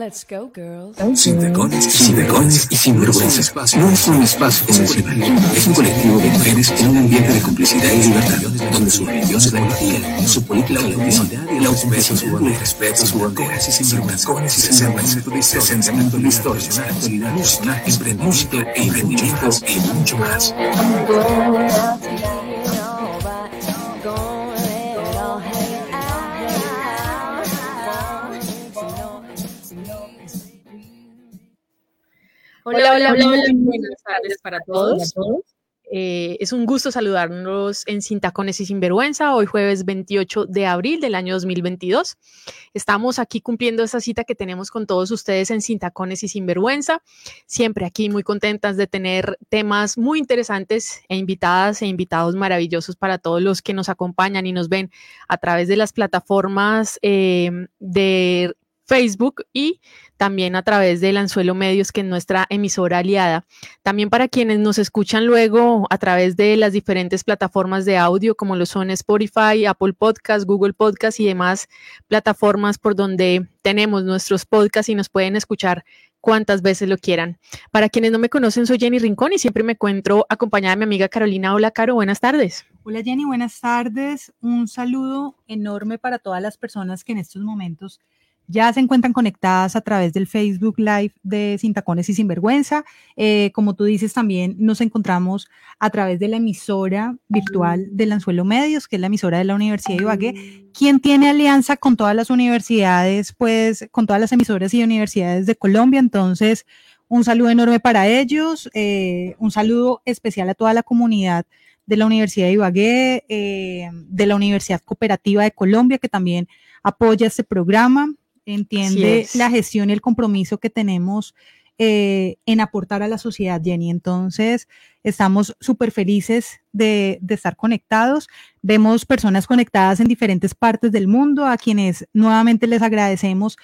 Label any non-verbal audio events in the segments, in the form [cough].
Let's go, girls. Sin tacones, sin tacones y sin vergüenza. No es un espacio convencional. Es un colectivo de mujeres en un ambiente de complicidad y libertad, donde su religión es la su política la autenticidad y la el respeto, su bandera, sin tacones y sin vergüenza. 60 minutos de historias, actualidad, música e emprendimiento y mucho más. Hola, hola, hola, buenas tardes para todos. Eh, es un gusto saludarnos en Sin Tacones y Sinvergüenza, hoy jueves 28 de abril del año 2022. Estamos aquí cumpliendo esta cita que tenemos con todos ustedes en Sin Tacones y Sinvergüenza. Siempre aquí muy contentas de tener temas muy interesantes e invitadas e invitados maravillosos para todos los que nos acompañan y nos ven a través de las plataformas eh, de Facebook y también a través del Anzuelo Medios, que es nuestra emisora aliada. También para quienes nos escuchan luego a través de las diferentes plataformas de audio, como lo son Spotify, Apple Podcast, Google Podcast y demás plataformas por donde tenemos nuestros podcasts y nos pueden escuchar cuantas veces lo quieran. Para quienes no me conocen, soy Jenny Rincón y siempre me encuentro acompañada de mi amiga Carolina. Hola, Caro, buenas tardes. Hola, Jenny, buenas tardes. Un saludo enorme para todas las personas que en estos momentos ya se encuentran conectadas a través del Facebook Live de Sin Tacones y Sinvergüenza. Eh, como tú dices, también nos encontramos a través de la emisora virtual del Anzuelo Medios, que es la emisora de la Universidad de Ibagué, quien tiene alianza con todas las universidades, pues con todas las emisoras y universidades de Colombia. Entonces, un saludo enorme para ellos, eh, un saludo especial a toda la comunidad de la Universidad de Ibagué, eh, de la Universidad Cooperativa de Colombia, que también apoya este programa entiende la gestión y el compromiso que tenemos eh, en aportar a la sociedad, Jenny. Entonces, estamos súper felices de, estar conectados. Vemos personas conectadas en diferentes partes del mundo, a quienes nuevamente les agradecemos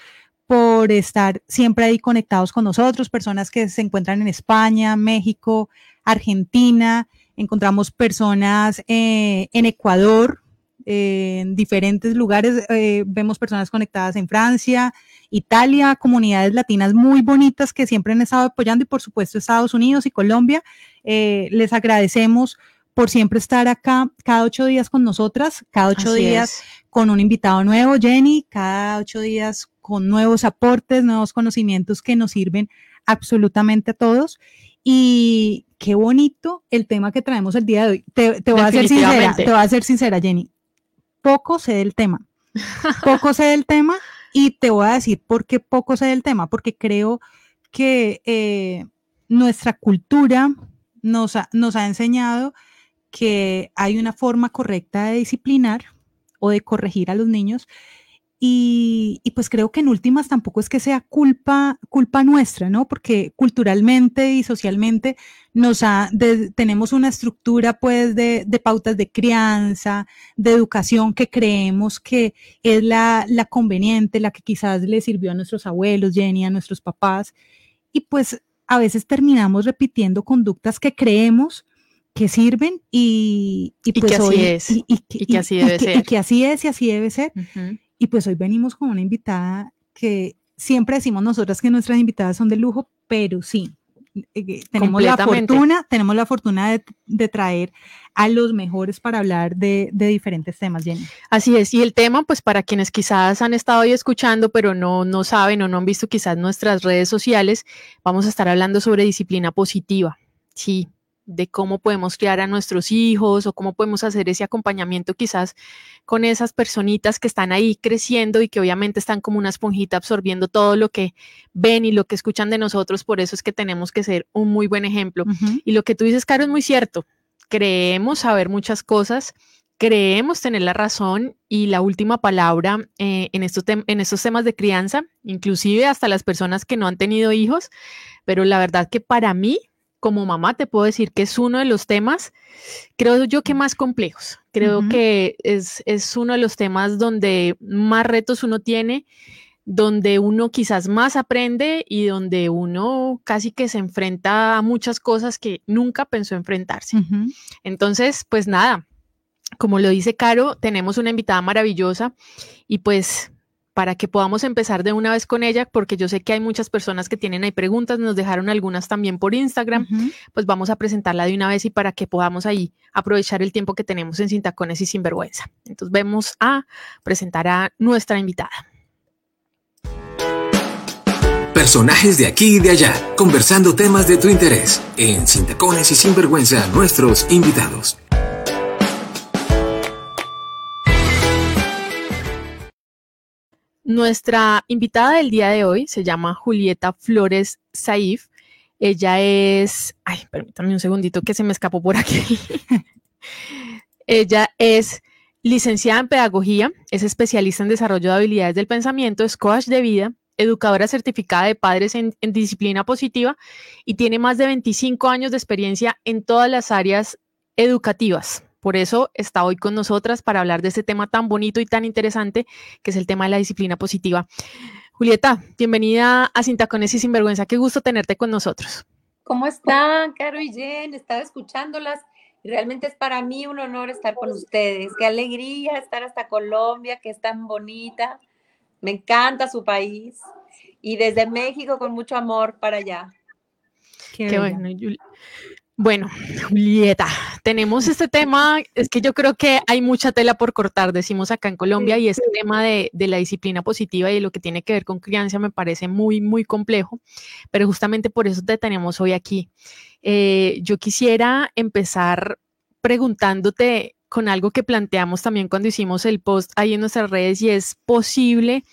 por estar siempre ahí conectados con nosotros, personas que se encuentran en España, México, Argentina, encontramos personas eh, en Ecuador, en diferentes lugares. Eh, vemos personas conectadas en Francia, Italia, comunidades latinas muy bonitas que siempre han estado apoyando y por supuesto Estados Unidos y Colombia. Eh, les agradecemos por siempre estar acá cada ocho días con nosotras, cada ocho días con un invitado nuevo, Jenny, cada ocho días con nuevos aportes, nuevos conocimientos que nos sirven absolutamente a todos. Y qué bonito el tema que traemos el día de hoy. Te, te voy a ser sincera, te voy a ser sincera, Jenny poco sé del tema. Poco sé del tema y te voy a decir por qué poco sé del tema, porque creo que eh, nuestra cultura nos ha, nos ha enseñado que hay una forma correcta de disciplinar o de corregir a los niños y, pues creo que en últimas tampoco es que sea culpa, culpa nuestra, ¿no? Porque culturalmente y socialmente nos tenemos una estructura pues de, pautas de crianza, de educación que creemos que es la, la conveniente, la que quizás le sirvió a nuestros abuelos, Jenny, a nuestros papás. Y pues a veces terminamos repitiendo conductas que creemos que sirven y, y, pues que así es. Y, que así debe ser. Y que así es y así debe ser. Y pues hoy venimos con una invitada que siempre decimos nosotras que nuestras invitadas son de lujo, pero sí, eh, tenemos la fortuna, tenemos la fortuna de, traer a los mejores para hablar de, de, diferentes temas, Jenny. Así es, y el tema, pues para quienes quizás han estado hoy escuchando, pero no, no saben o no han visto quizás nuestras redes sociales, vamos a estar hablando sobre disciplina positiva. Sí, de cómo podemos criar a nuestros hijos o cómo podemos hacer ese acompañamiento quizás con esas personitas que están ahí creciendo y que obviamente están como una esponjita absorbiendo todo lo que ven y lo que escuchan de nosotros. Por eso es que tenemos que ser un muy buen ejemplo. Y lo que tú dices, Caro, es muy cierto. Creemos saber muchas cosas, creemos tener la razón y la última palabra eh, en, estos en estos temas de crianza, inclusive hasta las personas que no han tenido hijos, pero la verdad que para mí como mamá te puedo decir que es uno de los temas, creo yo que más complejos. Creo que es, uno de los temas donde más retos uno tiene, donde uno quizás más aprende y donde uno casi que se enfrenta a muchas cosas que nunca pensó enfrentarse. Entonces, pues nada, como lo dice Caro, tenemos una invitada maravillosa y pues para que podamos empezar de una vez con ella, porque yo sé que hay muchas personas que tienen ahí preguntas, nos dejaron algunas también por Instagram, pues vamos a presentarla de una vez y para que podamos ahí aprovechar el tiempo que tenemos en Sin Tacones y Sin Vergüenza. Entonces vemos a presentar a nuestra invitada. Personajes de aquí y de allá, conversando temas de tu interés. En Sin Tacones y Sin Vergüenza, nuestros invitados. Nuestra invitada del día de hoy se llama Julieta Flores Saif. Ella es, ay, permítame un segundito que se me escapó por aquí. [laughs] Ella es licenciada en pedagogía, es especialista en desarrollo de habilidades del pensamiento, es coach de vida, educadora certificada de padres en, en, disciplina positiva y tiene más de 25 años de experiencia en todas las áreas educativas. Por eso está hoy con nosotras para hablar de este tema tan bonito y tan interesante que es el tema de la disciplina positiva. Julieta, bienvenida a Sin Tacones y Sinvergüenza. Qué gusto tenerte con nosotros. ¿Cómo están, Caro y Jen? Estaba escuchándolas y realmente es para mí un honor estar con ustedes. Qué alegría estar hasta Colombia, que es tan bonita. Me encanta su país y desde México con mucho amor para allá. Qué, Qué bueno, Julia. Bueno, Julieta, tenemos este tema, es que yo creo que hay mucha tela por cortar, decimos acá en Colombia, y este tema de, la disciplina positiva y de lo que tiene que ver con crianza me parece muy, muy complejo, pero justamente por eso te tenemos hoy aquí. Eh, yo quisiera empezar preguntándote con algo que planteamos también cuando hicimos el post ahí en nuestras redes, y es posible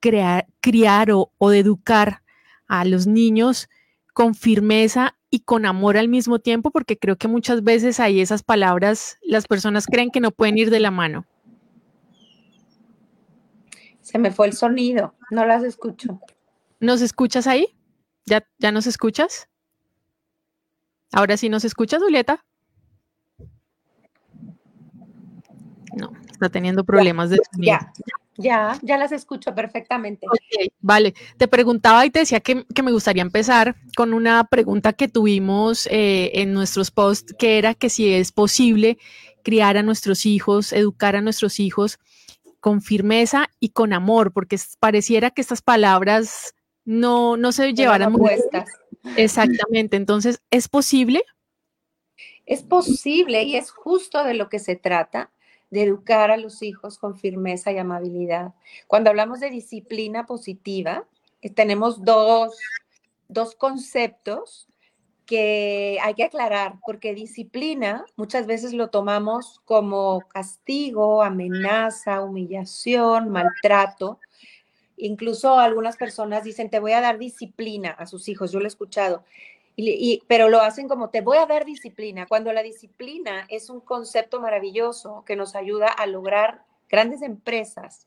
crear, criar o, o educar a los niños con firmeza y con amor al mismo tiempo, porque creo que muchas veces ahí esas palabras las personas creen que no pueden ir de la mano. Se me fue el sonido, no las escucho. ¿Nos escuchas ahí? ¿Ya, ya nos escuchas? ¿Ahora sí nos escuchas, Julieta? No, está teniendo problemas de sonido. Ya. Ya, ya las escucho perfectamente. vale, te preguntaba y te decía que, me gustaría empezar con una pregunta que tuvimos eh, en nuestros posts, que era que si es posible criar a nuestros hijos, educar a nuestros hijos con firmeza y con amor, porque pareciera que estas palabras no, no se llevaran muy Exactamente, entonces, ¿es posible? Es posible y es justo de lo que se trata de educar a los hijos con firmeza y amabilidad. Cuando hablamos de disciplina positiva, eh, tenemos dos, dos conceptos que hay que aclarar, porque disciplina muchas veces lo tomamos como castigo, amenaza, humillación, maltrato. Incluso algunas personas dicen, te voy a dar disciplina a sus hijos, yo lo he escuchado pero lo hacen como te voy a dar disciplina, cuando la disciplina es un concepto maravilloso que nos ayuda a lograr grandes empresas.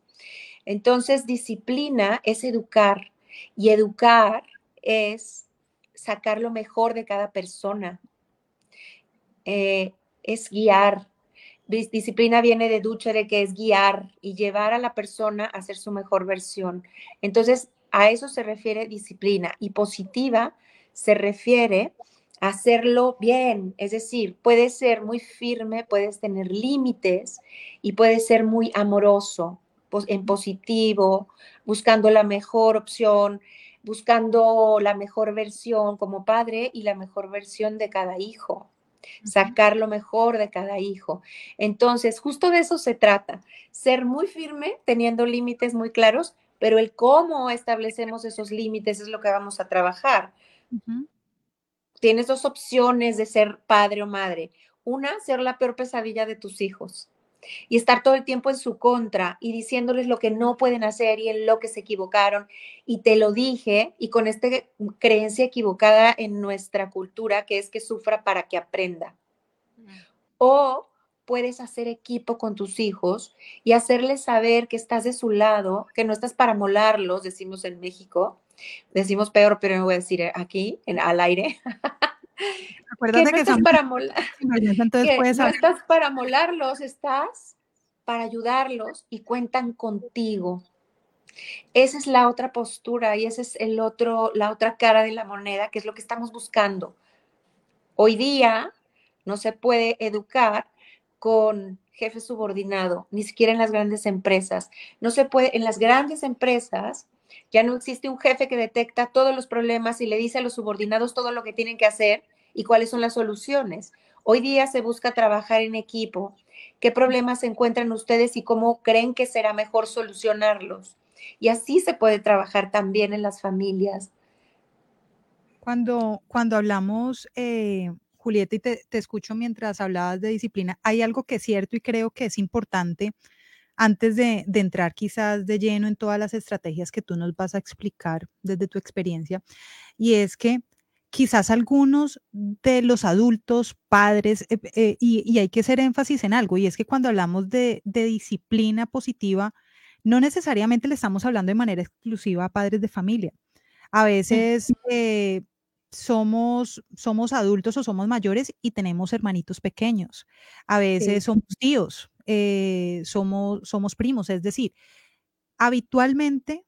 Entonces, disciplina es educar y educar es sacar lo mejor de cada persona, eh, es guiar. Disciplina viene de duchere, que es guiar y llevar a la persona a ser su mejor versión. Entonces, a eso se refiere disciplina. Y positiva se refiere a hacerlo bien, es decir, puedes ser muy firme, puedes tener límites y puedes ser muy amoroso, en positivo, buscando la mejor opción, buscando la mejor versión como padre y la mejor versión de cada hijo sacar lo mejor de cada hijo. Entonces, justo de eso se trata, ser muy firme, teniendo límites muy claros, pero el cómo establecemos esos límites es lo que vamos a trabajar. Tienes dos opciones de ser padre o madre. Una, ser la peor pesadilla de tus hijos y estar todo el tiempo en su contra y diciéndoles lo que no pueden hacer y en lo que se equivocaron. Y te lo dije, y con esta creencia equivocada en nuestra cultura, que es que sufra para que aprenda. O puedes hacer equipo con tus hijos y hacerles saber que estás de su lado, que no estás para molarlos, decimos en México, Decimos peor, pero me voy a decir aquí, en, al aire. [laughs] Acuérdate que, no estás para molar. [laughs] no estás para molarlos, estás para ayudarlos y cuentan contigo. Esa es la otra postura y esa es el otro, la otra cara de la moneda, que es lo que estamos buscando. Hoy día no se puede educar con jefe subordinado, ni siquiera en las grandes empresas. No se puede, en las grandes empresas ya no existe un jefe que detecta todos los problemas y le dice a los subordinados todo lo que tienen que hacer y cuáles son las soluciones. Hoy día se busca trabajar en equipo. ¿Qué problemas encuentran ustedes y cómo creen que será mejor solucionarlos? Y así se puede trabajar también en las familias. Cuando, cuando hablamos, eh, Julieta, y te, te, escucho mientras hablabas de disciplina, hay algo que es cierto y creo que es importante antes de, de, entrar quizás de lleno en todas las estrategias que tú nos vas a explicar desde tu experiencia, y es que quizás algunos de los adultos, padres, eh, eh, y, y, hay que hacer énfasis en algo, y es que cuando hablamos de, de disciplina positiva, no necesariamente le estamos hablando de manera exclusiva a padres de familia. A veces eh, somos, somos adultos o somos mayores y tenemos hermanitos pequeños. A veces sí. somos tíos, eh, somos, somos primos, es decir, habitualmente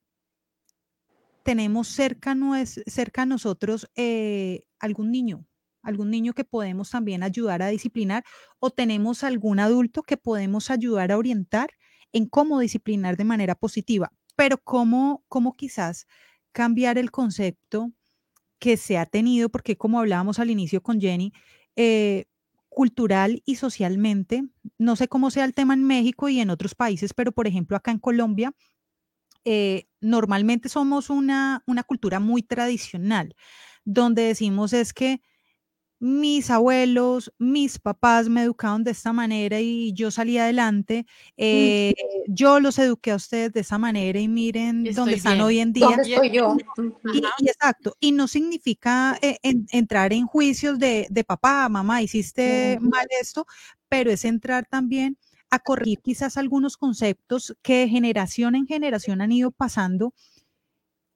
tenemos cerca, cerca a nosotros eh, algún niño, algún niño que podemos también ayudar a disciplinar o tenemos algún adulto que podemos ayudar a orientar en cómo disciplinar de manera positiva, pero cómo, cómo quizás cambiar el concepto que se ha tenido, porque como hablábamos al inicio con Jenny, eh, cultural y socialmente, no sé cómo sea el tema en México y en otros países, pero por ejemplo acá en Colombia, eh, normalmente somos una, una cultura muy tradicional, donde decimos es que mis abuelos, mis papás me educaron de esta manera y yo salí adelante. Eh, yo los eduqué a ustedes de esa manera y miren dónde están bien. hoy en día. ¿Dónde estoy yo? Y, y exacto, y no significa eh, en- entrar en juicios de, de papá, mamá, hiciste mal esto, pero es entrar también a corregir quizás algunos conceptos que de generación en generación han ido pasando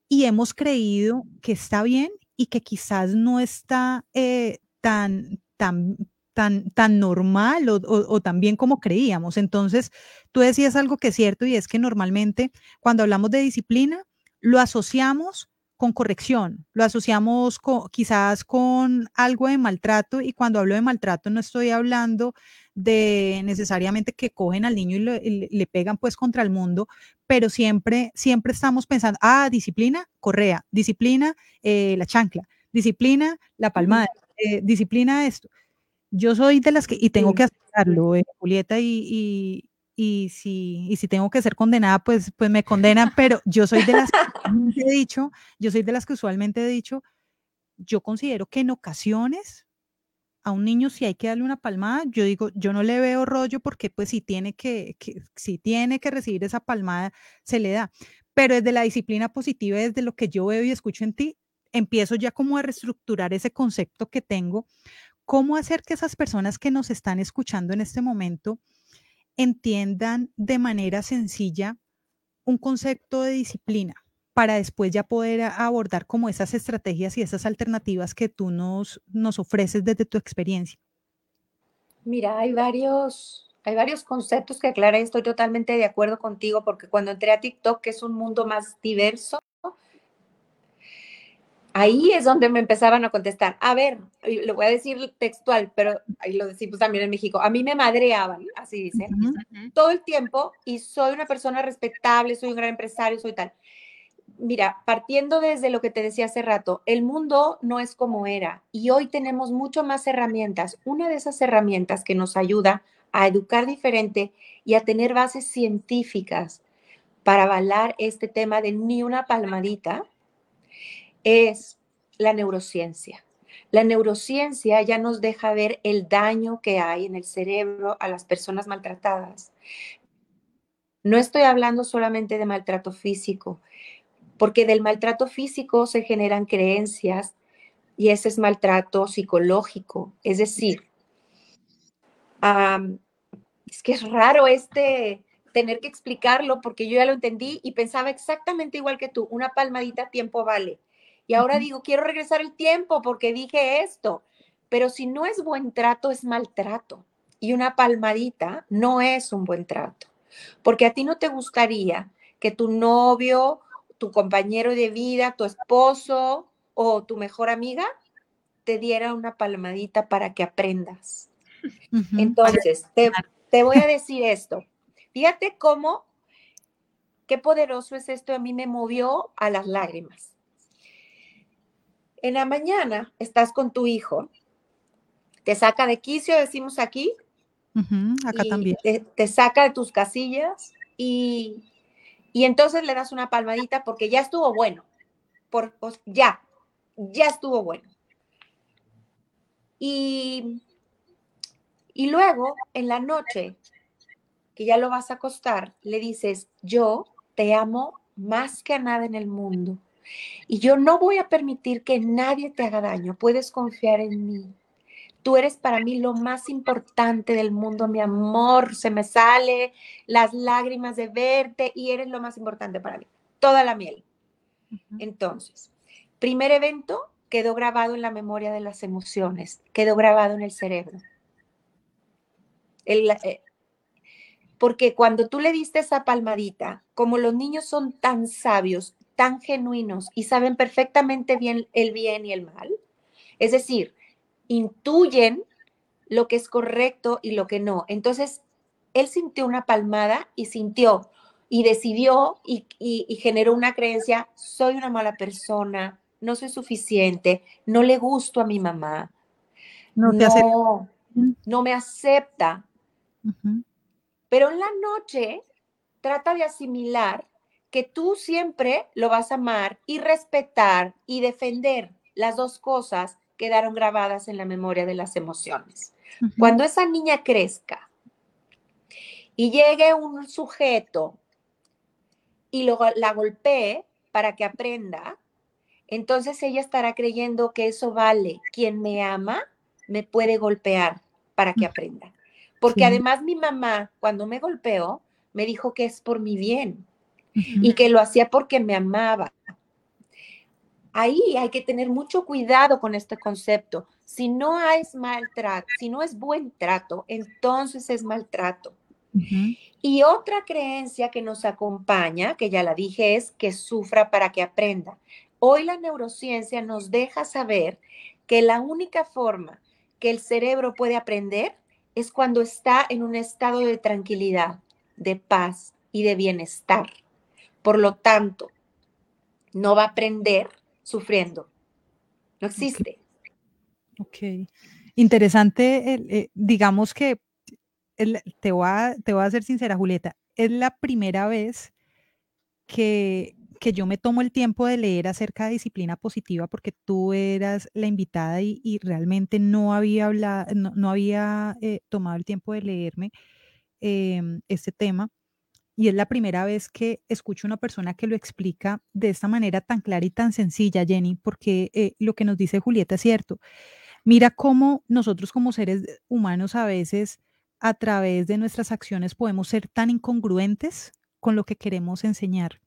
y hemos creído que está bien y que quizás no está eh, tan, tan, tan, tan normal o, o- o tan bien como creíamos. Entonces, tú decías algo que es cierto y es que normalmente cuando hablamos de disciplina, lo asociamos con corrección, lo asociamos co- quizás con algo de maltrato y cuando hablo de maltrato no estoy hablando de necesariamente que cogen al niño y le pegan pues contra el mundo, pero siempre, siempre estamos pensando, ah, disciplina, correa, disciplina, eh, la chancla, disciplina, la palmada, eh, disciplina esto. Yo soy de las que, y tengo que aceptarlo, eh, Julieta, y, y, y si, y si tengo que ser condenada, pues, pues me condenan, pero yo soy de las que he dicho, yo soy de las que usualmente he dicho, yo considero que en ocasiones a un niño si hay que darle una palmada, yo digo, yo no le veo rollo porque pues si tiene que, que- si tiene que recibir esa palmada, se le da. Pero desde la disciplina positiva, desde lo que yo veo y escucho en ti, empiezo ya como a reestructurar ese concepto que tengo, cómo hacer que esas personas que nos están escuchando en este momento entiendan de manera sencilla un concepto de disciplina para después ya poder abordar como esas estrategias y esas alternativas que tú nos, nos ofreces desde tu experiencia. Mira, hay varios, hay varios conceptos que aclara y estoy totalmente de acuerdo contigo porque cuando entré a TikTok, es un mundo más diverso, ahí es donde me empezaban a contestar. A ver, lo voy a decir textual, pero ahí lo decimos también en México. A mí me madreaban, así dicen, todo el tiempo y soy una persona respetable, soy un gran empresario, soy tal. Mira, partiendo desde lo que te decía hace rato, el mundo no es como era y hoy tenemos mucho más herramientas. Una de esas herramientas que nos ayuda a educar diferente y a tener bases científicas para avalar este tema de ni una palmadita es la neurociencia. La neurociencia ya nos deja ver el daño que hay en el cerebro a las personas maltratadas. No estoy hablando solamente de maltrato físico, porque del maltrato físico se generan creencias y ese es maltrato psicológico. Es decir, es que es raro este tener que explicarlo porque yo ya lo entendí y pensaba exactamente igual que tú, una palmadita tiempo vale. Y ahora digo, quiero regresar el tiempo porque dije esto, pero si no es buen trato, es maltrato. Y una palmadita no es un buen trato, porque a ti no te gustaría que tu novio, tu compañero de vida, tu esposo o tu mejor amiga te diera una palmadita para que aprendas. Entonces, te, voy a decir esto. Fíjate cómo, qué poderoso es esto. A mí me movió a las lágrimas. En la mañana estás con tu hijo, te saca de quicio, decimos aquí. acá también. Te, saca de tus casillas y, entonces le das una palmadita porque ya estuvo bueno. Por, ya, ya estuvo bueno. Y, y luego, en la noche, que ya lo vas a acostar, le dices, yo te amo más que a nada en el mundo. Y yo no voy a permitir que nadie te haga daño. Puedes confiar en mí. Tú eres para mí lo más importante del mundo, mi amor. Se me sale las lágrimas de verte y eres lo más importante para mí. Toda la miel. Entonces, primer evento, quedó grabado en la memoria de las emociones, quedó grabado en el cerebro. Eh, porque cuando tú le diste esa palmadita, como los niños son tan sabios, tan genuinos y saben perfectamente bien el bien y el mal, es decir, intuyen lo que es correcto y lo que no. Entonces, él sintió una palmada y sintió y decidió y, y generó una creencia, soy una mala persona, no soy suficiente, no le gusto a mi mamá, no, no, me acepta. Pero en la noche trata de asimilar que tú siempre lo vas a amar y respetar y defender. Las dos cosas quedaron grabadas en la memoria de las emociones. Cuando esa niña crezca y llegue un sujeto y lo, la golpee para que aprenda, entonces ella estará creyendo que eso vale. Quien me ama me puede golpear para que aprenda. Porque además mi mamá, cuando me golpeó, me dijo que es por mi bien y que lo hacía porque me amaba. Ahí hay que tener mucho cuidado con este concepto. Si no es maltrato, si no es buen trato, entonces es maltrato. Y otra creencia que nos acompaña, que ya la dije, es que sufra para que aprenda. Hoy la neurociencia nos deja saber que la única forma que el cerebro puede aprender es cuando está en un estado de tranquilidad, de paz y de bienestar. Por lo tanto, no va a aprender sufriendo. No existe. Ok. Interesante, eh, digamos que te, voy a, te voy a ser sincera, Julieta, es la primera vez que que yo me tomo el tiempo de leer acerca de disciplina positiva porque tú eras la invitada y, realmente no había hablado, no, había eh, tomado el tiempo de leerme em, este tema. Y es la primera vez que escucho una persona que lo explica de esta manera tan clara y tan sencilla, Jenny, porque eh, lo que nos dice Julieta es cierto. Mira cómo nosotros como seres humanos a veces a través de nuestras acciones podemos ser tan incongruentes con lo que queremos enseñar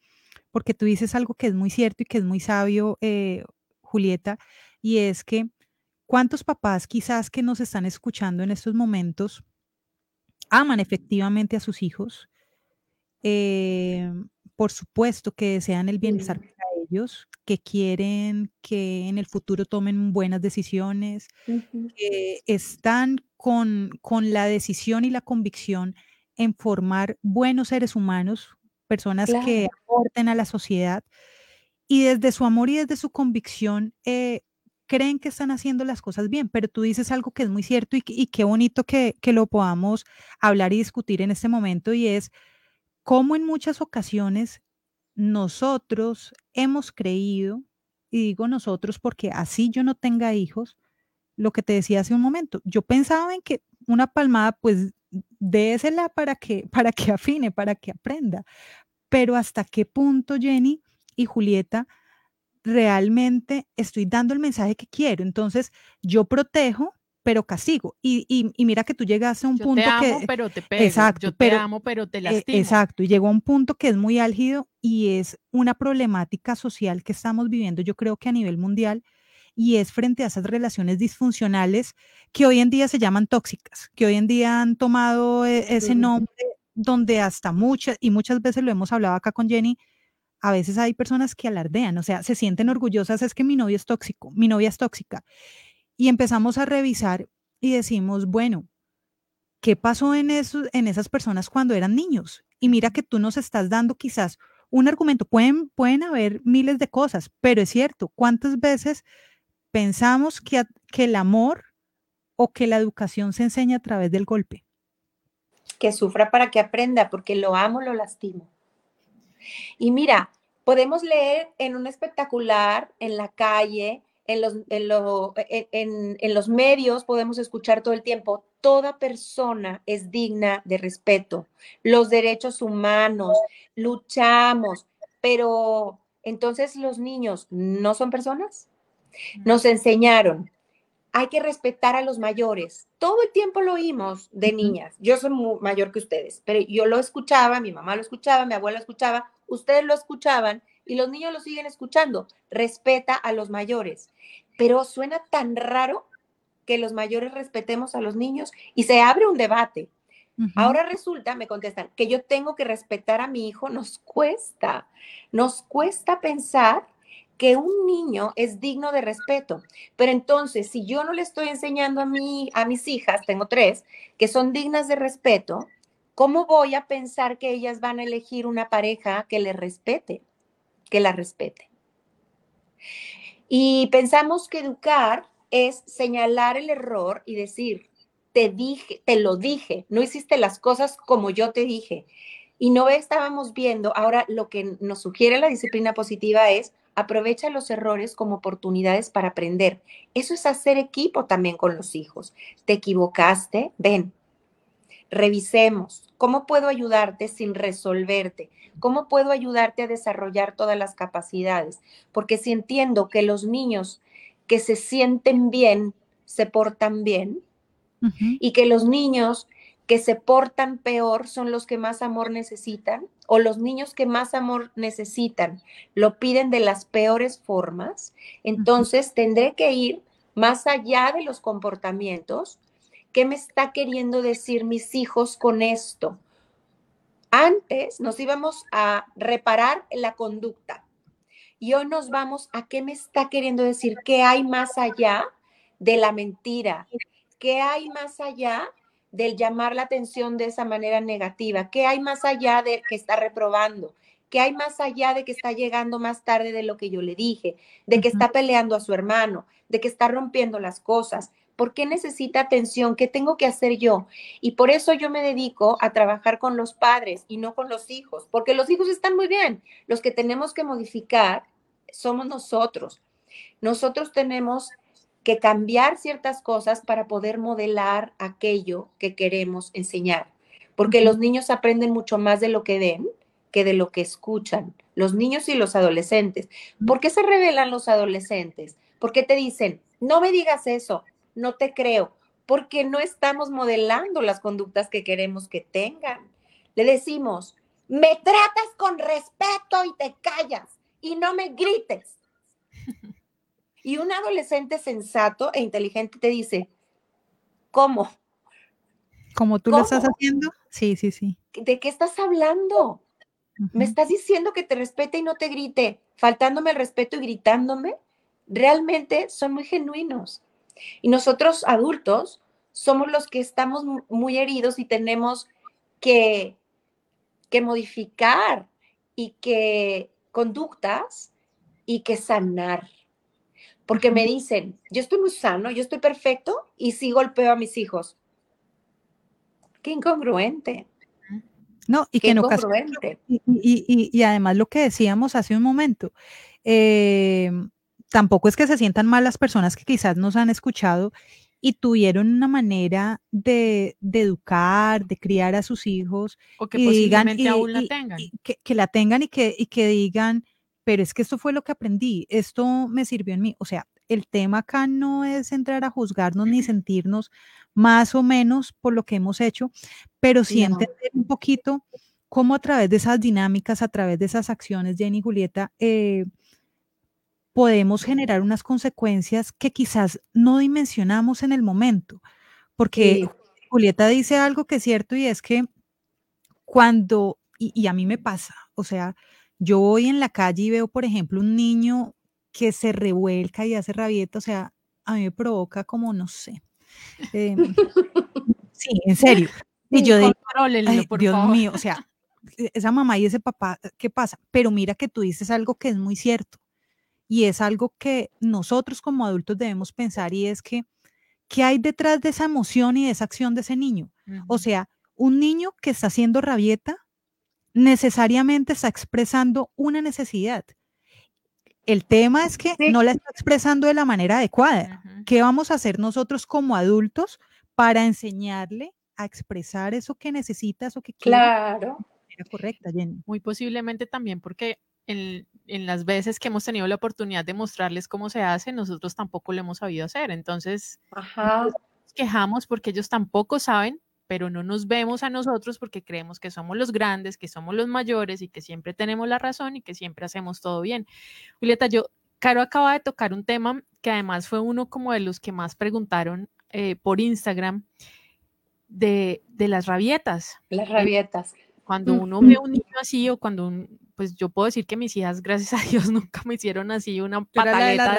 porque tú dices algo que es muy cierto y que es muy sabio, eh, Julieta, y es que cuántos papás quizás que nos están escuchando en estos momentos aman efectivamente a sus hijos, eh, por supuesto que desean el bienestar para ellos, que quieren que en el futuro tomen buenas decisiones, que están con, con la decisión y la convicción en formar buenos seres humanos personas que aporten a la sociedad y desde su amor y desde su convicción eh, creen que están haciendo las cosas bien, pero tú dices algo que es muy cierto y, qué bonito que, lo podamos hablar y discutir en este momento y es cómo en muchas ocasiones nosotros hemos creído, y digo nosotros porque así yo no tenga hijos, lo que te decía hace un momento, yo pensaba en que una palmada pues désela para que, [laughs] para que afine, para que aprenda. Pero hasta qué punto, Jenny y Julieta, realmente estoy dando el mensaje que quiero. Entonces, yo protejo, pero castigo. Y, y, mira que tú llegaste a un punto te amo, que... pero te pego. Exacto. Yo te amo, pero te e, lastimo. exacto. Y llegó a un punto que es muy álgido y es una problemática social que estamos viviendo, yo creo que a nivel mundial, y es frente a esas relaciones disfuncionales que hoy en día se llaman tóxicas, que hoy en día han tomado e, ese nombre donde hasta muchas, y muchas veces lo hemos hablado acá con Jenny, a veces hay personas que alardean, o sea, se sienten orgullosas, es que mi novio es tóxico, mi novia es tóxica. Y empezamos a revisar y decimos, bueno, ¿qué pasó en, en esas personas cuando eran niños? Y mira que tú nos estás dando quizás un argumento. Pueden, pueden haber miles de cosas, pero es cierto, ¿cuántas veces pensamos que, que el amor o que la educación se enseña a través del golpe? Que sufra para que aprenda, porque lo amo, lo lastimo. Y mira, podemos leer en un espectacular, en la calle, en los, en, los medios podemos escuchar todo el tiempo, toda persona es digna de respeto, los derechos humanos, luchamos, pero entonces los niños no son personas. Nos enseñaron, hay que respetar a los mayores. Todo el tiempo lo oímos de niñas. Yo soy mayor que ustedes, pero yo lo escuchaba, mi mamá lo escuchaba, mi abuela lo escuchaba, ustedes lo escuchaban y los niños lo siguen escuchando. Respeta a los mayores. Pero suena tan raro que los mayores respetemos a los niños y se abre un debate. Ahora resulta, me contestan, que yo tengo que respetar a mi hijo. Nos cuesta, nos cuesta pensar que un niño es digno de respeto. Pero entonces, si yo no le estoy enseñando a, mí, a mis hijas, tengo tres, que son dignas de respeto, ¿cómo voy a pensar que ellas van a elegir una pareja que le respete, que la respete? Y pensamos que educar es señalar el error y decir, te dije, te lo dije, no hiciste las cosas como yo te dije. Y no estábamos viendo, ahora lo que nos sugiere la disciplina positiva es aprovecha los errores como oportunidades para aprender. Eso es hacer equipo también con los hijos. ¿Te equivocaste? Ven, revisemos. ¿Cómo puedo ayudarte sin resolverte? ¿Cómo puedo ayudarte a desarrollar todas las capacidades? Porque si entiendo que los niños que se sienten bien se portan bien y que los niños que se portan peor son los que más amor necesitan o los niños que más amor necesitan lo piden de las peores formas, entonces tendré que ir más allá de los comportamientos. ¿Qué me está queriendo decir mis hijos con esto? Antes nos íbamos a reparar la conducta y hoy nos vamos a qué me está queriendo decir, qué hay más allá de la mentira, qué hay más allá del llamar la atención de esa manera negativa? ¿Qué hay más allá de que está reprobando? ¿Qué hay más allá de que está llegando más tarde de lo que yo le dije? De que está peleando a su hermano, de que está rompiendo las cosas. ¿Por qué necesita atención? ¿Qué tengo que hacer yo? Y por eso yo me dedico a trabajar con los padres y no con los hijos, porque los hijos están muy bien. Los que tenemos que modificar somos nosotros. Nosotros tenemos que cambiar ciertas cosas para poder modelar aquello que queremos enseñar. Porque los niños aprenden mucho más de lo que ven que de lo que escuchan. Los niños y los adolescentes. ¿Por qué se revelan los adolescentes? ¿Por qué te dicen, no me digas eso, no te creo? Porque no estamos modelando las conductas que queremos que tengan. Le decimos, me tratas con respeto y te callas y no me grites. Y un adolescente sensato e inteligente te dice, ¿cómo? ¿Como tú lo estás haciendo? Sí, sí, sí. ¿De qué estás hablando? ¿Me estás diciendo que te respete y no te grite, faltándome el respeto y gritándome? Realmente son muy genuinos. Y nosotros adultos somos los que estamos muy heridos y tenemos que, que modificar y que conductas y que sanar porque me dicen, yo estoy muy sano, yo estoy perfecto y sí golpeo a mis hijos. Qué incongruente. No, y que no y, y, y, además lo que decíamos hace un momento, eh, tampoco es que se sientan mal las personas que quizás nos han escuchado y tuvieron una manera de, educar, de criar a sus hijos. O que posiblemente aún la tengan. Que, que, la tengan y que, y que digan, pero es que esto fue lo que aprendí, esto me sirvió en mí. O sea, el tema acá no es entrar a juzgarnos ni sentirnos más o menos por lo que hemos hecho, pero sí entender un poquito cómo a través de esas dinámicas, a través de esas acciones, Jenny y Julieta, eh, podemos generar unas consecuencias que quizás no dimensionamos en el momento. Porque Julieta dice algo que es cierto y es que cuando, y a mí me pasa, o sea, yo voy en la calle y veo, por ejemplo, un niño que se revuelca y hace rabieta, o sea, a mí me provoca como, no sé. Em, [laughs] Sí, en serio. Y yo digo, Dios mío, o sea, e, esa mamá y ese papá, ¿qué pasa? Pero mira que tú dices algo que es muy cierto y es algo que nosotros como adultos debemos pensar y es que, ¿qué hay detrás de esa emoción y de esa acción de ese niño? O sea, un niño que está haciendo rabieta necesariamente está expresando una necesidad. El tema es que no la está expresando de la manera adecuada. ¿Qué vamos a hacer nosotros como adultos para enseñarle a expresar eso que necesita, eso que quiere? Claro. correcta, Jenny. Muy posiblemente también porque en, las veces que hemos tenido la oportunidad de mostrarles cómo se hace, nosotros tampoco lo hemos sabido hacer. Entonces, nos quejamos porque ellos tampoco saben pero no nos vemos a nosotros porque creemos que somos los grandes, que somos los mayores y que siempre tenemos la razón y que siempre hacemos todo bien. Julieta, yo, Caro acaba de tocar un tema que además fue uno como de los que más preguntaron eh, por Instagram de, las rabietas. Las rabietas. Cuando uno ve un niño así o cuando pues yo puedo decir que mis hijas, gracias a [laughs] Dios, nunca me hicieron así una pataleta.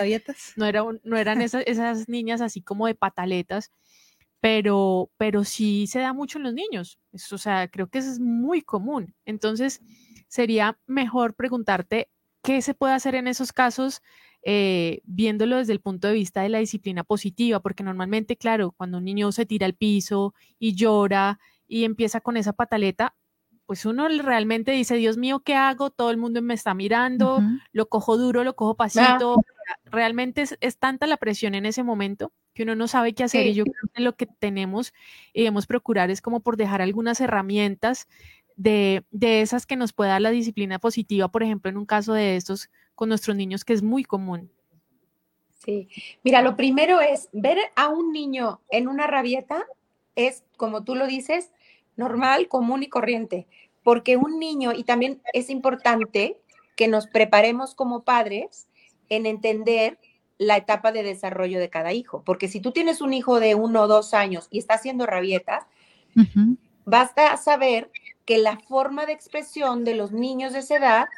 No, era, no eran esas, esas niñas así como de pataletas pero, pero sí se da mucho en los niños. o sea, creo que eso es muy común. Entonces, sería mejor preguntarte qué se puede hacer en esos casos, eh, viéndolo desde el punto de vista de la disciplina positiva, porque normalmente, claro, cuando un niño se tira al piso y llora y empieza con esa pataleta, pues uno realmente dice, Dios mío, ¿qué hago? Todo el mundo me está mirando, lo cojo duro, lo cojo pasito. Realmente es, tanta la presión en ese momento que uno no sabe qué hacer y yo creo que lo que tenemos y debemos procurar es como por dejar algunas herramientas de, de esas que nos pueda dar la disciplina positiva, por ejemplo, en un caso de estos con nuestros niños, que es muy común. Sí, mira, lo primero es ver a un niño en una rabieta, es, como tú lo dices, normal, común y corriente, porque un niño, y también es importante que nos preparemos como padres en entender la etapa de desarrollo de cada hijo, porque si tú tienes un hijo de uno o dos años y está haciendo rabietas, basta saber que la forma de expresión de los niños de esa edad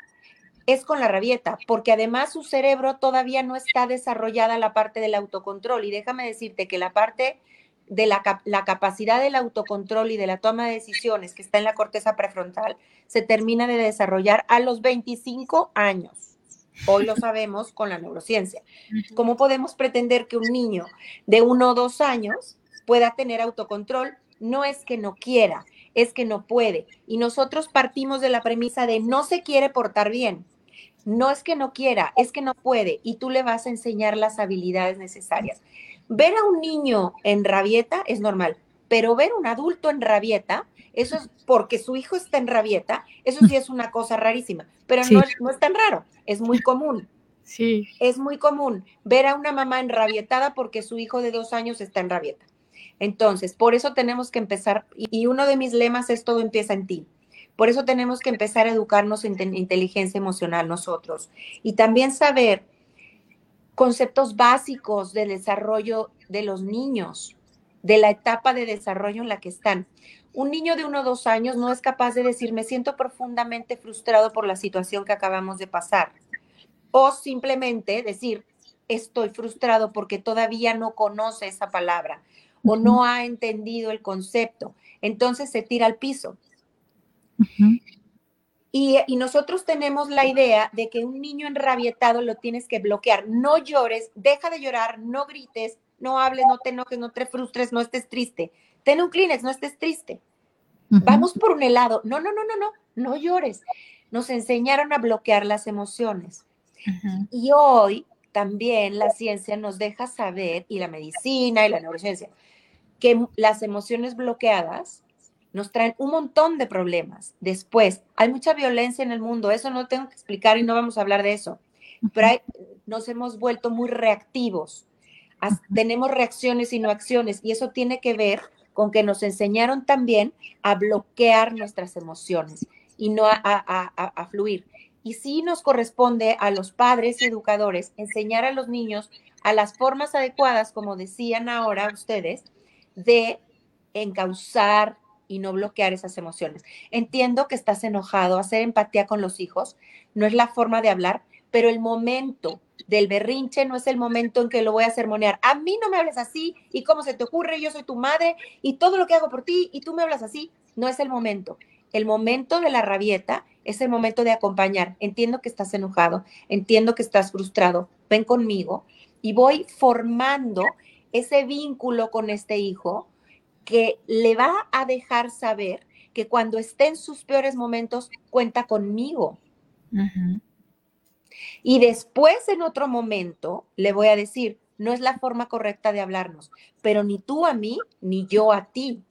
es con la rabieta, porque además su cerebro todavía no está desarrollada la parte del autocontrol. Y déjame decirte que la parte de la, la, capacidad del autocontrol y de la toma de decisiones que está en la corteza prefrontal se termina de desarrollar a los 25 años. Hoy lo sabemos con la neurociencia. ¿Cómo podemos pretender que un niño de uno o dos años pueda tener autocontrol? No es que no quiera, es que no puede. Y nosotros partimos de la premisa de no se quiere portar bien. No es que no quiera, es que no puede. Y tú le vas a enseñar las habilidades necesarias. Ver a un niño en rabieta es normal, pero ver a un adulto en rabieta eso es porque su hijo está en rabieta, eso sí es una cosa rarísima, pero no, no es tan raro, es muy común. Sí. Es muy común ver a una mamá enrabietada porque su hijo de dos años está en rabieta. Entonces, por eso tenemos que empezar, y uno de mis lemas es todo empieza en ti. Por eso tenemos que empezar a educarnos en inteligencia emocional nosotros y también saber conceptos básicos del desarrollo de los niños, de la etapa de desarrollo en la que están. Un niño de uno o dos años no es capaz de decir, me siento profundamente frustrado por la situación que acabamos de pasar. O simplemente decir, estoy frustrado porque todavía no conoce esa palabra o no ha entendido el concepto. Entonces se tira al piso. Y, y, nosotros tenemos la idea de que un niño enrabietado lo tienes que bloquear. No llores, deja de llorar, no grites, no hables, no te enojes, no te frustres, no estés triste. Ten un Kleenex, no estés triste. Vamos por un helado. No, no, no, no, no, no llores. Nos enseñaron a bloquear las emociones. Y hoy también la ciencia nos deja saber, y la medicina y la neurociencia, que las emociones bloqueadas nos traen un montón de problemas. Después, hay mucha violencia en el mundo, eso no tengo que explicar y no vamos a hablar de eso, pero nos hemos vuelto muy reactivos, tenemos reacciones y no acciones, y eso tiene que ver con que nos enseñaron también a bloquear nuestras emociones y no a, fluir. Y sí nos corresponde a los padres y educadores enseñar a los niños a las formas adecuadas, como decían ahora ustedes, de encauzar y no bloquear esas emociones. Entiendo que estás enojado, hacer empatía con los hijos no es la forma de hablar, pero el momento del berrinche no es el momento en que lo voy a sermonear. A mí no me hables así y cómo se te ocurre, yo soy tu madre y todo lo que hago por ti y tú me hablas así. No es el momento. El momento de la rabieta es el momento de acompañar. Entiendo que estás enojado, entiendo que estás frustrado, ven conmigo y voy formando ese vínculo con este hijo que le va a dejar saber que cuando esté en sus peores momentos cuenta conmigo. Y después, en otro momento, le voy a decir, no es la forma correcta de hablarnos, pero ni tú a mí, ni yo a ti.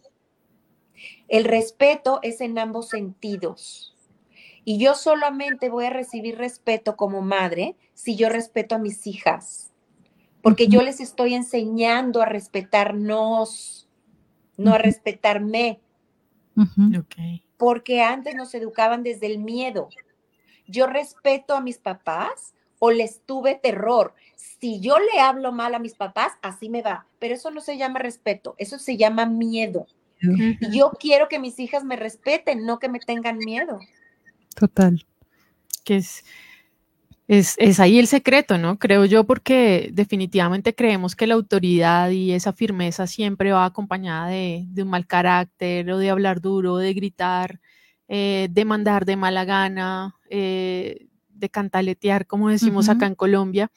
El respeto es en ambos sentidos. Y yo solamente voy a recibir respeto como madre si yo respeto a mis hijas, porque yo les estoy enseñando a respetarnos, no a respetarme. Porque antes nos educaban desde el miedo yo respeto a mis papás o les tuve terror. Si yo le hablo mal a mis papás, así me va. Pero eso no se llama respeto, eso se llama miedo. Y yo quiero que mis hijas me respeten, no que me tengan miedo. Total. Que es, es, ahí el secreto, ¿no? Creo yo, porque definitivamente creemos que la autoridad y esa firmeza siempre va acompañada de, de un mal carácter o de hablar duro, de gritar eh, de mandar de mala gana, eh, de cantaletear, como decimos acá en Colombia.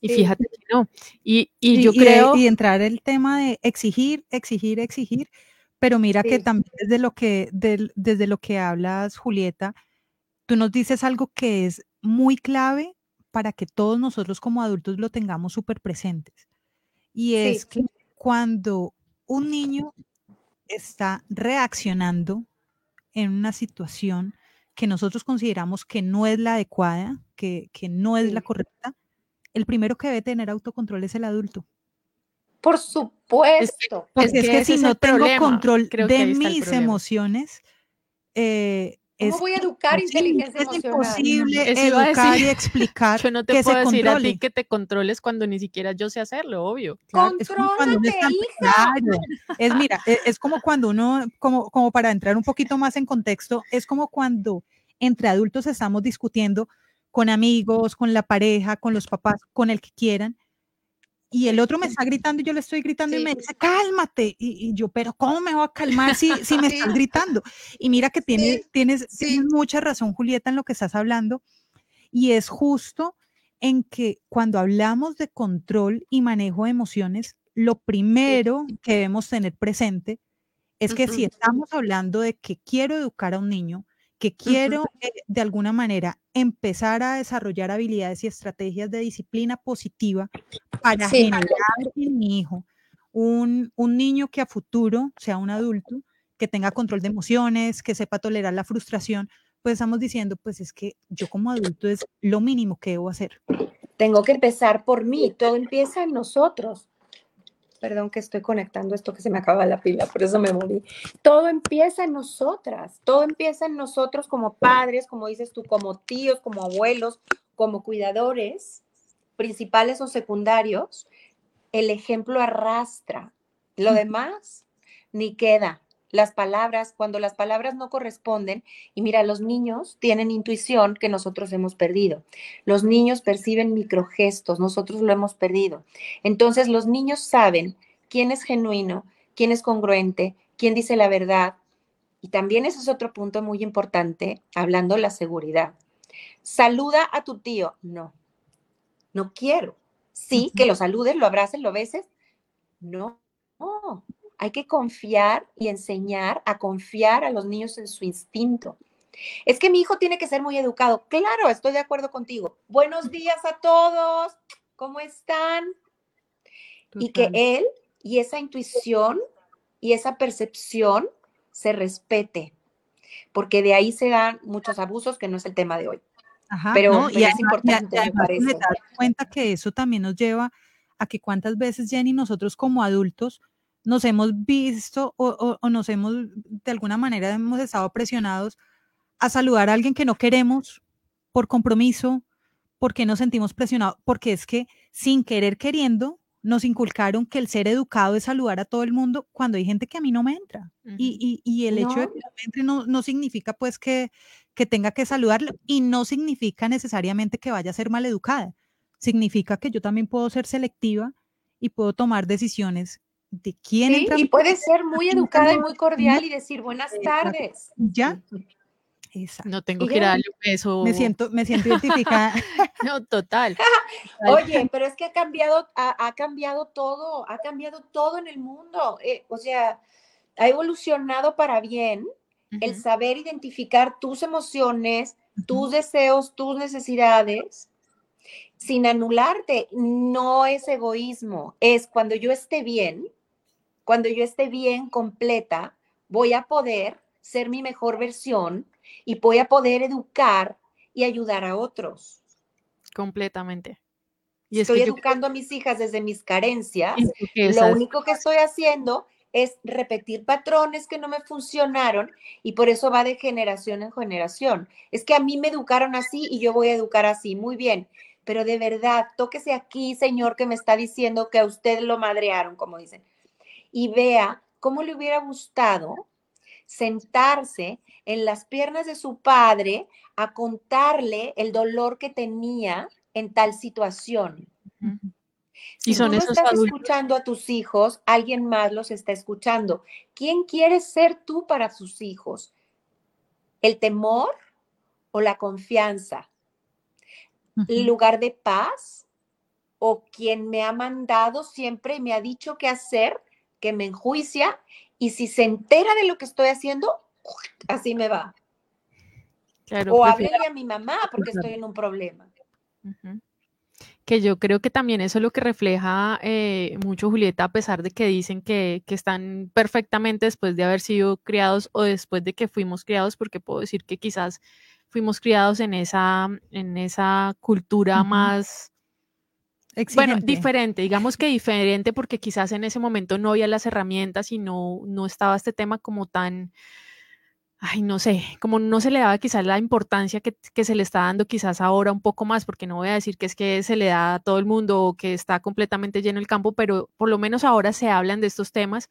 Y fíjate que no. Y, yo creo. Y, entrar el tema de exigir, exigir, exigir. Pero mira que también desde lo que, desde lo que hablas, Julieta, tú nos dices algo que es muy clave para que todos nosotros como adultos lo tengamos súper presentes. Y es que cuando un niño está reaccionando en una situación que nosotros consideramos que no es la adecuada, que, no es la correcta, el primero que debe tener autocontrol es el adulto. Por supuesto. Porque es que, si no tengo control de mis emociones, eh, ¿Cómo voy a educar inteligencia es imposible educar y [laughs] explicar Yo no te puedo decir a ti que te controles cuando ni siquiera yo sé hacerlo, obvio. es hija. Es, mira, es, es, como cuando uno, como, como para entrar un poquito más en contexto, es como cuando entre adultos estamos discutiendo con amigos, con la pareja, con los papás, con el que quieran, y el otro me está gritando y yo le estoy gritando y me dice, cálmate. Y, yo, pero ¿cómo me voy a calmar [laughs] si, si me están gritando? Y mira que tienes, tienes, tienes mucha razón, Julieta, en lo que estás hablando. Y es justo en que cuando hablamos de control y manejo de emociones, lo primero que debemos tener presente es que si estamos hablando de que quiero educar a un niño, que quiero eh, de alguna manera empezar a desarrollar habilidades y estrategias de disciplina positiva para generar en mi hijo un, un, niño que a futuro sea un adulto, que tenga control de emociones, que sepa tolerar la frustración, pues estamos diciendo, pues es que yo como adulto es lo mínimo que debo hacer. Tengo que empezar por mí, todo empieza en nosotros. Perdón que estoy conectando esto que se me acaba la pila, por eso me moví. Todo empieza en nosotras, todo empieza en nosotros como padres, como dices tú, como tíos, como abuelos, como cuidadores, principales o secundarios. El ejemplo arrastra, lo demás ni queda. Las palabras, cuando las palabras no corresponden, y mira, los niños tienen intuición que nosotros hemos perdido. Los niños perciben microgestos, nosotros lo hemos perdido. Entonces, los niños saben quién es genuino, quién es congruente, quién dice la verdad. Y también ese es otro punto muy importante, hablando de la seguridad. Saluda a tu tío. No, no quiero. Sí, que lo saludes, lo abraces, lo beses. No, no. Hay que confiar y enseñar a confiar a los niños en su instinto. Es que mi hijo tiene que ser muy educado. Claro, estoy de acuerdo contigo. Buenos días a todos. ¿Cómo están? Y que él y esa intuición y esa percepción se respete, porque de ahí se dan muchos abusos, que no es el tema de hoy. pero, y es importante, me parece. cuenta que eso también nos lleva a que cuántas veces, Jenny, nosotros como adultos nos hemos visto o, o, nos hemos, de alguna manera, hemos estado presionados a saludar a alguien que no queremos por compromiso, porque nos sentimos presionados, porque es que sin querer queriendo nos inculcaron que el ser educado es saludar a todo el mundo cuando hay gente que a mí no me entra. y, y, y, el hecho de que no me entre no, no significa pues que, que tenga que saludarlo y no significa necesariamente que vaya a ser maleducada. Significa que yo también puedo ser selectiva y puedo tomar decisiones de quién sí, Y puede ser muy educada y muy cordial y decir buenas tardes. Ya. No tengo que ir a darle un beso. Me siento, me siento identificada. [laughs] no, [laughs] total. Oye, pero es que ha cambiado, ha, cambiado todo, ha cambiado todo en el mundo. Eh, o sea, ha evolucionado para bien el saber identificar tus emociones, tus deseos, tus necesidades, sin anularte. No es egoísmo, es cuando yo esté bien, cuando yo esté bien completa, voy a poder ser mi mejor versión y voy a poder educar y ayudar a otros. Completamente. Y estoy educando a mis hijas desde mis carencias. Lo único que estoy haciendo es repetir patrones que no me funcionaron y por eso va de generación en generación. Es que a mí me educaron así y yo voy a educar así. Muy bien, pero de verdad, tóquese aquí, señor, que me está diciendo que a usted lo madrearon, como dicen, y vea cómo le hubiera gustado sentarse en las piernas de su padre a contarle el dolor que tenía en tal situación. Si y son tú no estás escuchando a tus hijos, alguien más los está escuchando. ¿Quién quieres ser tú para sus hijos? ¿El temor o la confianza? ¿El lugar de paz? ¿O quien me ha mandado siempre y me ha dicho qué hacer, que me enjuicia? Y si se entera de lo que estoy haciendo, así me va. o háblele a mi mamá porque estoy en un problema que yo creo que también eso es lo que refleja eh, mucho Julieta, a pesar de que dicen que, están perfectamente después de haber sido criados o después de que fuimos criados, porque puedo decir que quizás fuimos criados en esa, en esa cultura más, bueno, diferente, digamos que diferente, porque quizás en ese momento no había las herramientas y no, no estaba este tema como tan ay, no sé, como no se le daba quizás la importancia que, se le está dando quizás ahora un poco más, porque no voy a decir que es que se le da a todo el mundo o que está completamente lleno el campo, pero por lo menos ahora se hablan de estos temas